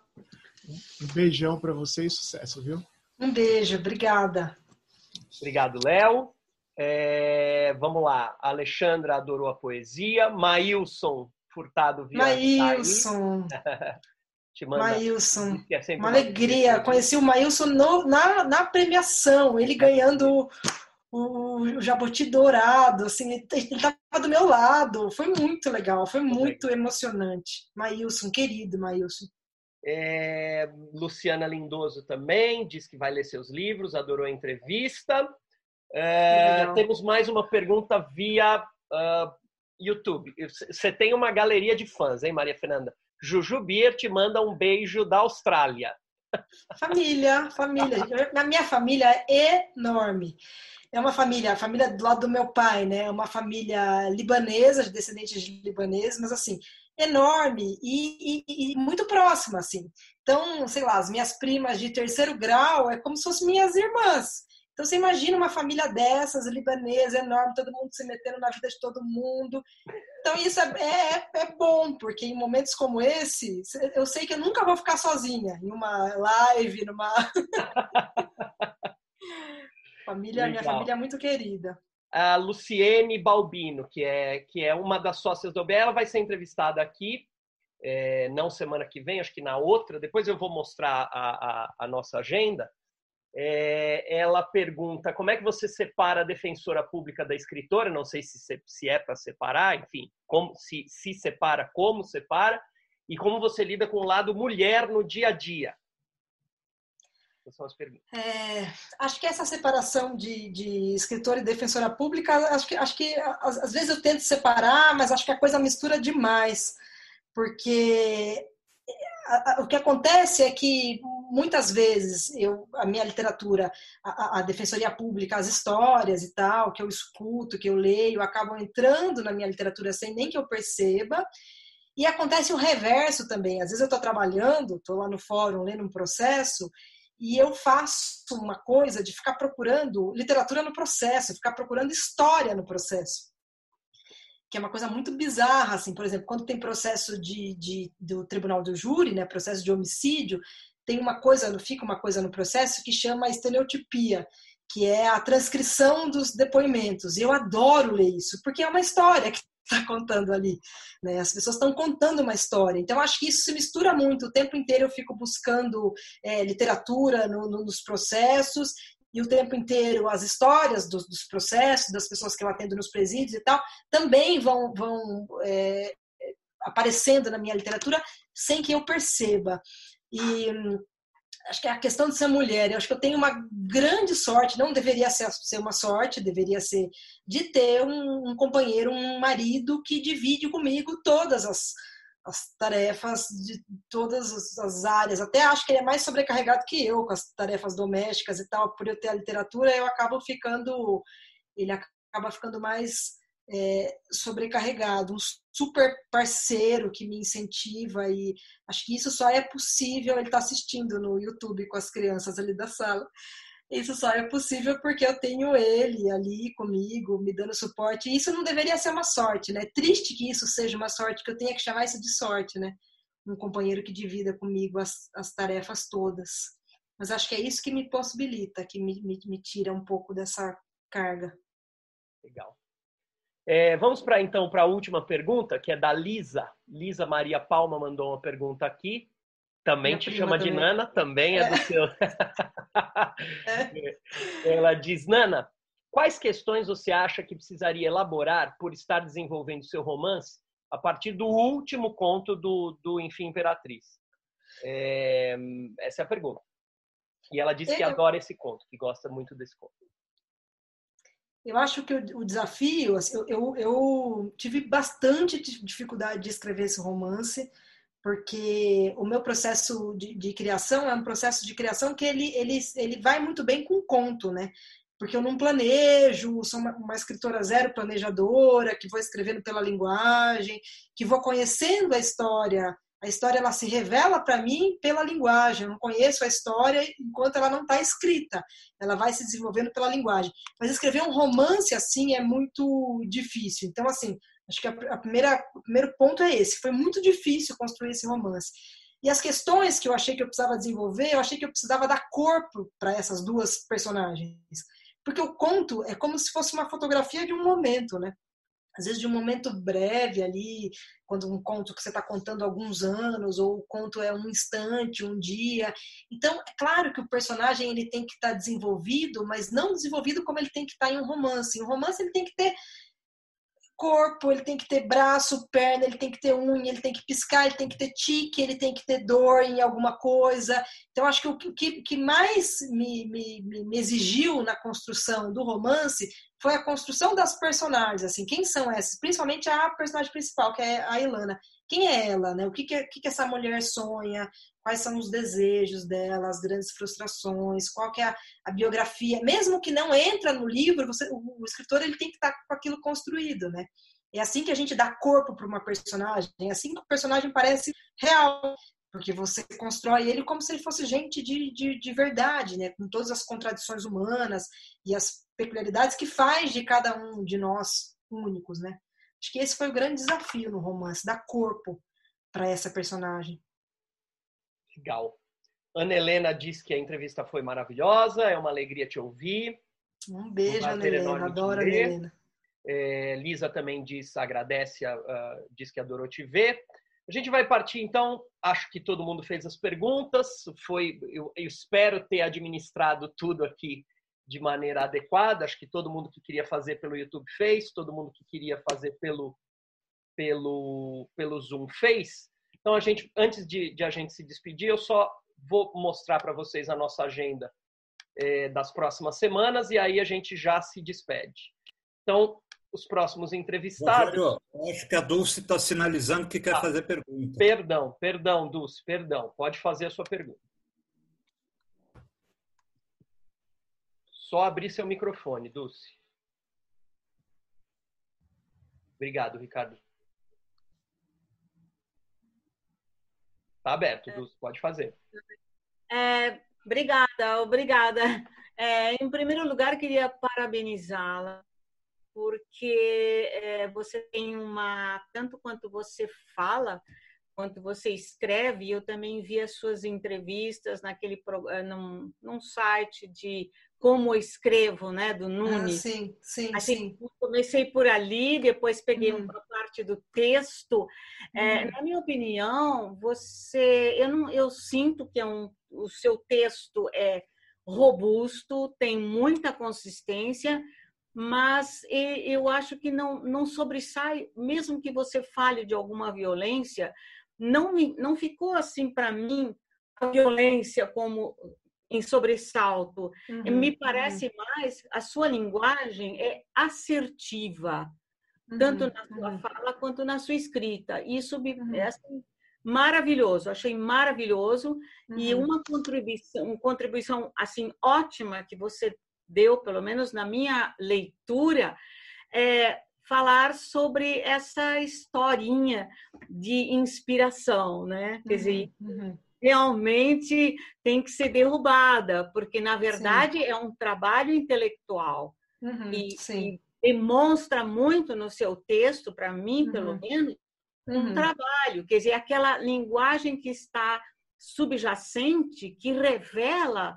Um beijão para você e sucesso, viu? Um beijo, obrigada. Obrigado, Léo. É, vamos lá, a Alexandra adorou a poesia, Maílson Furtado via Maílson. Te manda. Maílson. É uma alegria. Conheci o Maílson no, na, na premiação, ele ganhando o Jabuti dourado, assim, ele estava do meu lado. Foi muito legal, foi muito emocionante. Maílson, querido Maílson. É, Luciana Lindoso também diz que vai ler seus livros, adorou a entrevista. É, temos mais uma pergunta via uh, YouTube. Você tem uma galeria de fãs, hein, Maria Fernanda? Juju Bier te manda um beijo da Austrália. Família, família. A minha família é enorme é uma família, a família do lado do meu pai, né? É uma família libanesa, de descendentes de libaneses, mas assim, enorme e, e, e, muito próxima, assim. Então, sei lá, as minhas primas de terceiro grau é como se fossem minhas irmãs. Então, você imagina uma família dessas, libanesa, enorme, todo mundo se metendo na vida de todo mundo. Então, isso é, é, é bom, porque em momentos como esse, eu sei que eu nunca vou ficar sozinha em uma live, numa. Família, minha família é muito querida. A Luciene Balbino, que é, que é uma das sócias do OBE, ela vai ser entrevistada aqui, é, não semana que vem, acho que na outra. Depois eu vou mostrar a, a, a nossa agenda. É, ela pergunta como é que você separa a defensora pública da escritora, não sei se, se é para separar, enfim, como se, se separa, como separa, e como você lida com o lado mulher no dia a dia. Essas são as perguntas. É, acho que essa separação de, de escritora e defensora pública, acho que, acho que às, às vezes eu tento separar, mas acho que a coisa mistura demais, porque o que acontece é que muitas vezes eu, a minha literatura, a, a, defensoria pública, as histórias e tal, que eu escuto, que eu leio, acabam entrando na minha literatura sem nem que eu perceba. E acontece o reverso também. Às vezes eu estou trabalhando, estou lá no fórum lendo um processo e eu faço uma coisa de ficar procurando literatura no processo, ficar procurando história no processo. Que é uma coisa muito bizarra, assim, por exemplo, quando tem processo de, de do tribunal do júri, né, processo de homicídio, tem uma coisa, fica uma coisa no processo que chama estereotipia, que é a transcrição dos depoimentos. E eu adoro ler isso, porque é uma história que está contando ali. Né? As pessoas estão contando uma história. Então, acho que isso se mistura muito. O tempo inteiro eu fico buscando é, literatura no, no, nos processos e o tempo inteiro as histórias dos, dos, processos, das pessoas que eu atendo nos presídios e tal, também vão, vão é, aparecendo na minha literatura sem que eu perceba. E acho que é a questão de ser mulher, eu acho que eu tenho uma grande sorte, não deveria ser, uma sorte, deveria ser de ter um, um companheiro, um marido que divide comigo todas as, as tarefas de todas as áreas. Até acho que ele é mais sobrecarregado que eu com as tarefas domésticas e tal. Por eu ter a literatura, eu acabo ficando, ele acaba ficando mais é, sobrecarregado, um super parceiro que me incentiva e acho que isso só é possível, ele está assistindo no YouTube com as crianças ali da sala, isso só é possível porque eu tenho ele ali comigo, me dando suporte, e isso não deveria ser uma sorte, né? Triste que isso seja uma sorte, que eu tenha que chamar isso de sorte, né? Um companheiro que divida comigo as, as tarefas todas. Mas acho que é isso que me possibilita, que me, me, me tira um pouco dessa carga. Legal. É, vamos para então para a última pergunta, que é da Lisa. Lisa Maria Palma mandou uma pergunta aqui. Também Minha te chama também. de Nana, também é, é do seu. é. Ela diz: Nana, quais questões você acha que precisaria elaborar por estar desenvolvendo seu romance a partir do último conto do, do Enfim Imperatriz? É, essa é a pergunta. E ela diz que adora esse conto, que gosta muito desse conto. Eu acho que o, desafio, assim, eu, eu, eu, tive bastante dificuldade de escrever esse romance, porque o meu processo de, de, criação é um processo de criação que ele, ele, ele vai muito bem com conto, né? Porque eu não planejo, sou uma, uma escritora zero planejadora, que vou escrevendo pela linguagem, que vou conhecendo a história a história ela se revela para mim pela linguagem. Eu não conheço a história enquanto ela não está escrita. Ela vai se desenvolvendo pela linguagem. Mas escrever um romance assim é muito difícil. Então, assim, acho que a, primeira, o primeiro ponto é esse. Foi muito difícil construir esse romance. E as questões que eu achei que eu precisava desenvolver, eu achei que eu precisava dar corpo para essas duas personagens. Porque o conto é como se fosse uma fotografia de um momento, né? Às vezes de um momento breve ali, quando um conto que você está contando alguns anos, ou o conto é um instante, um dia. Então, é claro que o personagem ele tem que estar tá desenvolvido, mas não desenvolvido como ele tem que estar tá em um romance. Em um romance ele tem que ter corpo, ele tem que ter braço, perna, ele tem que ter unha, ele tem que piscar, ele tem que ter tique, ele tem que ter dor em alguma coisa. Então, acho que o que, que mais me, me, me exigiu na construção do romance foi a construção das personagens, assim, quem são essas? Principalmente a personagem principal, que é a Ilana. Quem é ela, né? O que, que, que essa mulher sonha? Quais são os desejos dela, as grandes frustrações? Qual que é a, a biografia? Mesmo que não entra no livro, você, o, o, escritor ele tem que estar com aquilo construído, né? É assim que a gente dá corpo para uma personagem, é assim que o personagem parece real, porque você constrói ele como se ele fosse gente de, de, de verdade, né? Com todas as contradições humanas e as peculiaridades que faz de cada um de nós únicos, né? Acho que esse foi o grande desafio no romance, dar corpo para essa personagem. Legal. Ana Helena diz que a entrevista foi maravilhosa, é uma alegria te ouvir. Um beijo, um Helena. Adoro a Helena. É, Lisa também diz, agradece, uh, diz que adorou te ver. A gente vai partir, então. Acho que todo mundo fez as perguntas. Foi, eu, eu espero ter administrado tudo aqui de maneira adequada. Acho que todo mundo que queria fazer pelo YouTube fez, todo mundo que queria fazer pelo, pelo, pelo Zoom fez. Então, a gente, antes de, de a gente se despedir, eu só vou mostrar para vocês a nossa agenda é, das próximas semanas e aí a gente já se despede. Então, os próximos entrevistados. Rogério, acho que a Dulce está sinalizando que quer ah, fazer pergunta. Perdão, perdão, Dulce, perdão. Pode fazer a sua pergunta. Só abrir seu microfone, Dulce. Obrigado, Ricardo. Está aberto, é. Pode fazer. É, obrigada, obrigada. É, em primeiro lugar, queria parabenizá-la porque é, você tem uma tanto quanto você fala quanto você escreve eu também vi as suas entrevistas naquele eh, num, num site de como eu escrevo né do Nunes ah, sim sim assim, sim comecei por ali depois peguei uhum. uma parte do texto é, uhum. na minha opinião você eu não eu sinto que é um o seu texto é robusto tem muita consistência mas eu acho que não, não sobressai, mesmo que você fale de alguma violência, não, me, não ficou assim para mim a violência como em sobressalto. Uhum, Me parece uhum. mais a sua linguagem é assertiva, uhum, tanto na sua uhum. fala quanto na sua escrita. Isso me, é assim, maravilhoso, achei maravilhoso e uma contribuição, uma contribuição assim ótima que você deu, pelo menos na minha leitura, é falar sobre essa historinha de inspiração, né? Quer dizer. Realmente tem que ser derrubada, porque na verdade sim. é um trabalho intelectual uhum, e, e, demonstra muito no seu texto, para mim, pelo uhum. menos, um uhum. trabalho, quer dizer, aquela linguagem que está subjacente, que revela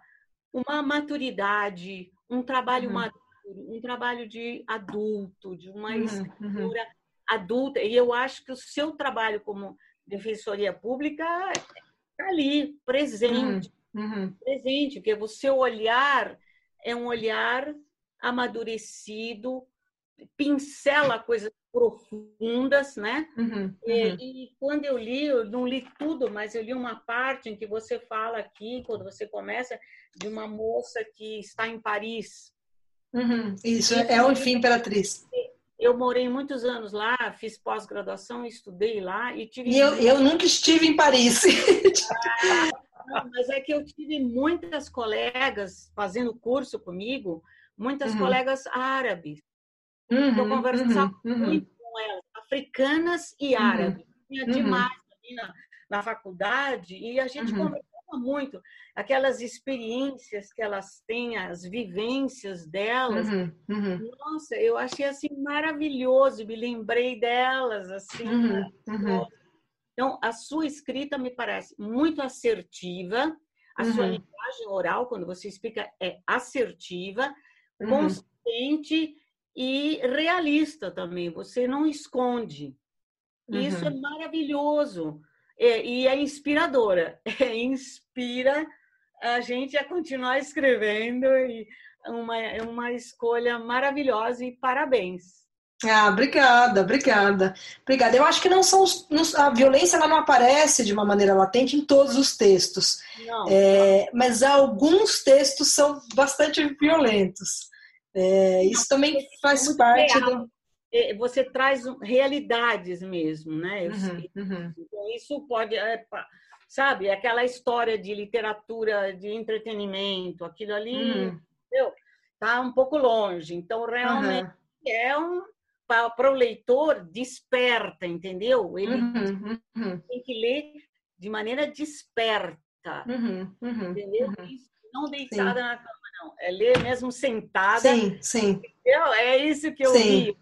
uma maturidade, um trabalho uhum. maduro, um trabalho de adulto, de uma uhum, uhum. escritura adulta. E eu acho que o seu trabalho como defensoria pública está ali, presente. Uhum, uhum. Presente, porque o seu olhar é um olhar amadurecido, pincela coisas profundas, né? Uhum, uhum. E, e, quando eu li, eu não li tudo, mas eu li uma parte em que você fala aqui, quando você começa, de uma moça que está em Paris. Uhum, isso, é o Enfim Imperatriz. Eu morei muitos anos lá, fiz pós-graduação, estudei lá e tive. E eu, eu nunca estive em Paris. Ah, mas é que eu tive muitas colegas fazendo curso comigo, muitas uhum. colegas árabes. Uhum, eu conversava uhum, uhum, muito com elas, africanas e uhum, árabes. Tinha demais ali na, na faculdade e a gente uhum. conversava muito aquelas experiências que elas têm, as vivências delas. Uhum, uhum. Nossa, eu achei assim maravilhoso, me lembrei delas assim. Uhum, uhum. então, a sua escrita me parece muito assertiva, a sua uhum. linguagem oral, quando você explica, é assertiva, uhum. consciente e realista também. Você não esconde. Isso é maravilhoso. É, e é inspiradora. É, inspira a gente a continuar escrevendo e uma, uma escolha maravilhosa e parabéns. Ah, obrigada, obrigada. Obrigada. Eu acho que não são a violência ela não aparece de uma maneira latente em todos os textos. Não, é, não. Mas alguns textos são bastante violentos. É, isso também faz parte do. É, você traz realidades mesmo, né? Uhum, uhum. Então, isso pode, é, sabe, aquela história de literatura de entretenimento, aquilo ali, uhum. entendeu? Tá um pouco longe. Então, realmente é um para o leitor desperta, entendeu? Ele uhum, uhum. tem que ler de maneira desperta, uhum, entendeu? Não deitada sim. na cama, não. É ler mesmo sentada. Sim, sim. Entendeu? É isso que eu sim. vi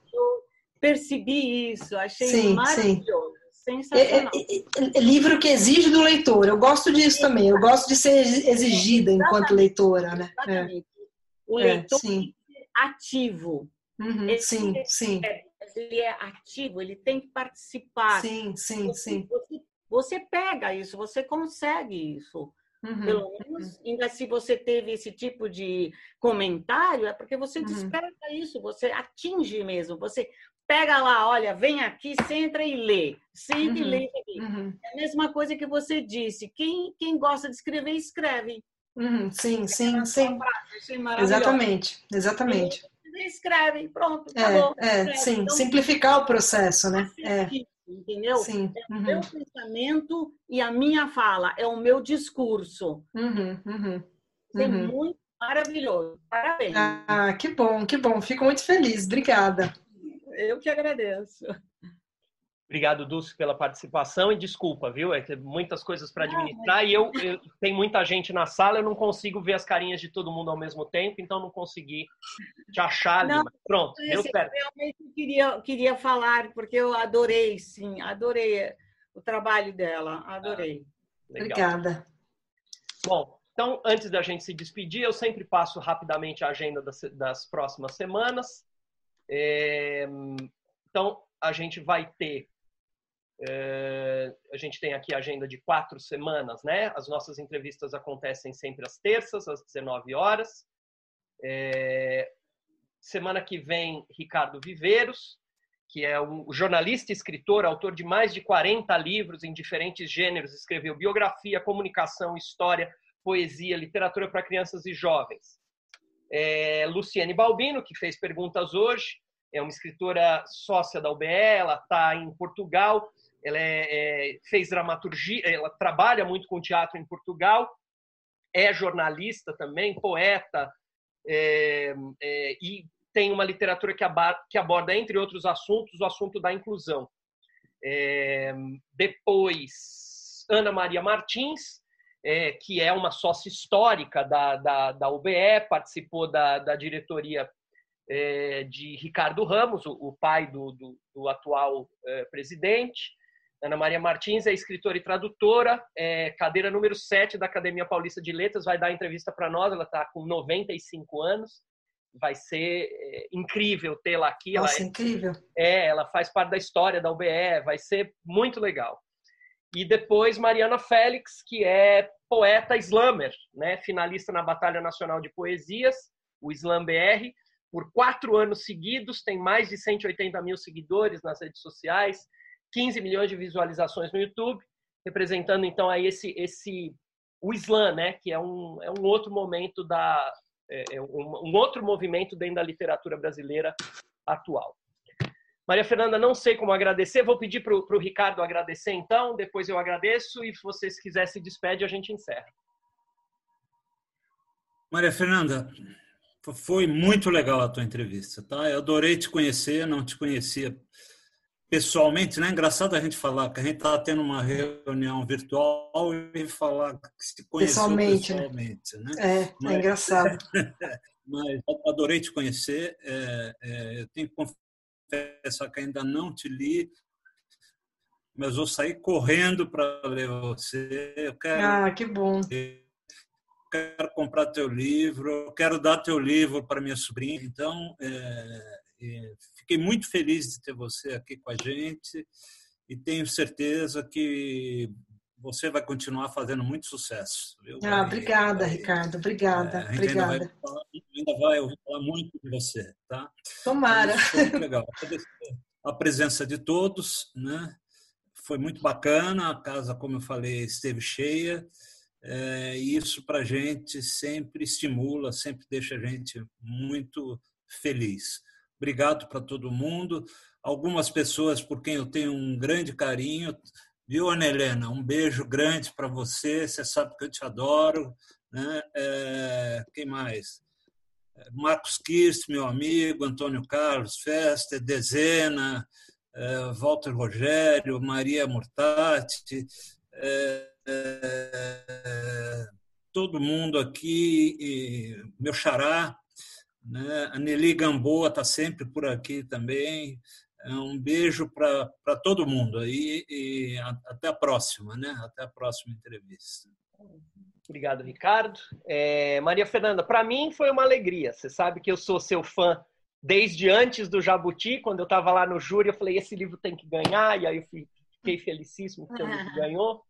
percebi isso, achei sim, maravilhoso. Sim. Sensacional. É, é, é, livro que exige do leitor. Eu gosto disso sim, também. Eu gosto de ser exigida enquanto leitora, né? Exatamente. O é, leitor ser ativo. Uhum, ele, sim, é, sim. Ele é ativo, ele tem que participar. Sim, sim, você, sim. Você, você, pega isso, você consegue isso. Uhum, Pelo menos, uhum. ainda se você teve esse tipo de comentário, é porque você uhum. desperta isso, você atinge mesmo, você pega lá, olha, vem aqui, senta e lê. Senta e lê. Uhum. É a mesma coisa que você disse. Quem, quem gosta de escrever, escreve. Uhum, sim, sim, sim. Exatamente, exatamente. Escreve, pronto, é, acabou. É, escreve. sim, então, simplificar o processo, né? É. Entendeu? Sim. É o meu pensamento e a minha fala, é o meu discurso. Uhum, uhum, é muito maravilhoso. Parabéns. Ah, que bom, que bom. Fico muito feliz. Obrigada. Eu que agradeço. Obrigado, Dulce, pela participação e desculpa, viu? É que muitas coisas para administrar ah, mas... e eu, eu tem muita gente na sala, eu não consigo ver as carinhas de todo mundo ao mesmo tempo, então não consegui te achar ali. Mas pronto, deu certo. Realmente queria queria falar porque eu adorei, sim, adorei o trabalho dela, adorei. Ah, Obrigada. Bom, então antes da gente se despedir, eu sempre passo rapidamente a agenda das, das próximas semanas. É, então a gente vai ter é, a gente tem aqui a agenda de quatro semanas, né? As nossas entrevistas acontecem sempre às terças, às 19 horas. É, semana que vem, Ricardo Viveiros, que é um jornalista escritor, autor de mais de 40 livros em diferentes gêneros, escreveu biografia, comunicação, história, poesia, literatura para crianças e jovens. É, Luciane Balbino, que fez perguntas hoje, é uma escritora sócia da UBE, ela está em Portugal ela é, é, fez dramaturgia, ela trabalha muito com teatro em Portugal, é jornalista também, poeta, é, é, e tem uma literatura que aborda, que aborda, entre outros assuntos, o assunto da inclusão. É, depois, Ana Maria Martins, é, que é uma sócia histórica da, da, da UBE, participou da, da diretoria de Ricardo Ramos, o, o pai do, do, do atual presidente. Ana Maria Martins é escritora e tradutora, é cadeira número 7 da Academia Paulista de Letras, vai dar entrevista para nós, ela está com 95 anos, vai ser é, incrível tê-la aqui. Nossa, ela é, incrível. É, ela faz parte da história da UBE, vai ser muito legal. E depois Mariana Félix, que é poeta slammer, né? finalista na Batalha Nacional de Poesias, o Slam BR, por quatro anos seguidos, tem mais de 180 mil seguidores nas redes sociais, 15 milhões de visualizações no YouTube, representando então aí esse esse o Islã, né, que é um, é um outro momento da é, é um, um, outro movimento dentro da literatura brasileira atual. Maria Fernanda, não sei como agradecer, vou pedir para o Ricardo agradecer então, depois eu agradeço e se vocês quiserem se despede, a gente encerra. Maria Fernanda, foi muito legal a tua entrevista, tá? Eu adorei te conhecer, não te conhecia pessoalmente, né? Engraçado a gente falar que a gente está tendo uma reunião virtual e falar que se conheceu pessoalmente, né? pessoalmente né? É, é mas, é engraçado. mas adorei te conhecer. É, é, eu tenho que confessar que ainda não te li, mas vou sair correndo para ler você. Eu quero, ah, que bom. Eu quero comprar teu livro, eu quero dar teu livro para minha sobrinha. Então, é, Fiquei muito feliz de ter você aqui com a gente e tenho certeza que você vai continuar fazendo muito sucesso. Viu? Ah, obrigada, vai, Ricardo. Obrigada. É, obrigada. Ainda vai, falar, ainda vai ouvir falar muito de você, tá? Tomara. Então, muito legal. A presença de todos, né? Foi muito bacana. A casa, como eu falei, esteve cheia. É, isso para a gente sempre estimula, sempre deixa a gente muito feliz. Obrigado para todo mundo. Algumas pessoas por quem eu tenho um grande carinho. Viu, Ana Helena? Um beijo grande para você. Você sabe que eu te adoro. Né? É, quem mais? Marcos Kirst, meu amigo, Antônio Carlos Festa, Dezena, é, Walter Rogério, Maria Mortati, é, é, todo mundo aqui, meu xará, né? A Nelly Gamboa está sempre por aqui também. É um beijo para todo mundo aí e até a próxima, né? Até a próxima entrevista. Obrigado, Ricardo. É, Maria Fernanda, para mim foi uma alegria. Você sabe que eu sou seu fã desde antes do Jabuti, quando eu estava lá no júri, eu falei, esse livro tem que ganhar, e aí eu fiquei felicíssimo que o livro ganhou.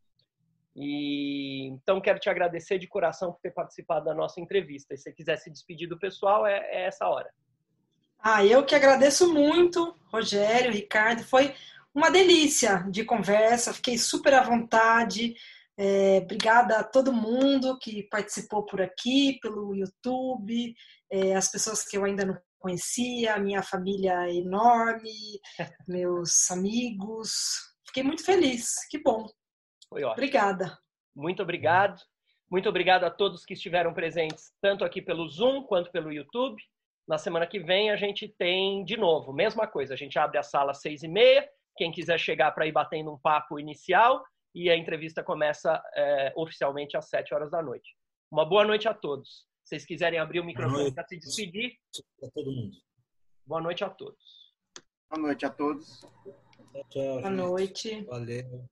E então quero te agradecer de coração por ter participado da nossa entrevista. E se você quiser se despedir do pessoal, é, é essa hora. Ah, eu que agradeço muito, Rogério, Ricardo. Foi uma delícia de conversa, fiquei super à vontade. É, obrigada a todo mundo que participou por aqui, pelo YouTube, é, as pessoas que eu ainda não conhecia, a minha família enorme, meus amigos. Fiquei muito feliz, que bom. Foi ótimo. Obrigada. Muito obrigado. Muito obrigado a todos que estiveram presentes, tanto aqui pelo Zoom quanto pelo YouTube. Na semana que vem a gente tem de novo, mesma coisa. A gente abre a sala às seis e meia. Quem quiser chegar para ir batendo um papo inicial e a entrevista começa é, oficialmente às sete horas da noite. Uma boa noite a todos. Se vocês quiserem abrir o microfone para se despedir. Para todo mundo. Boa noite a todos. Boa noite a todos. Tchau, tchau, Boa noite. Valeu.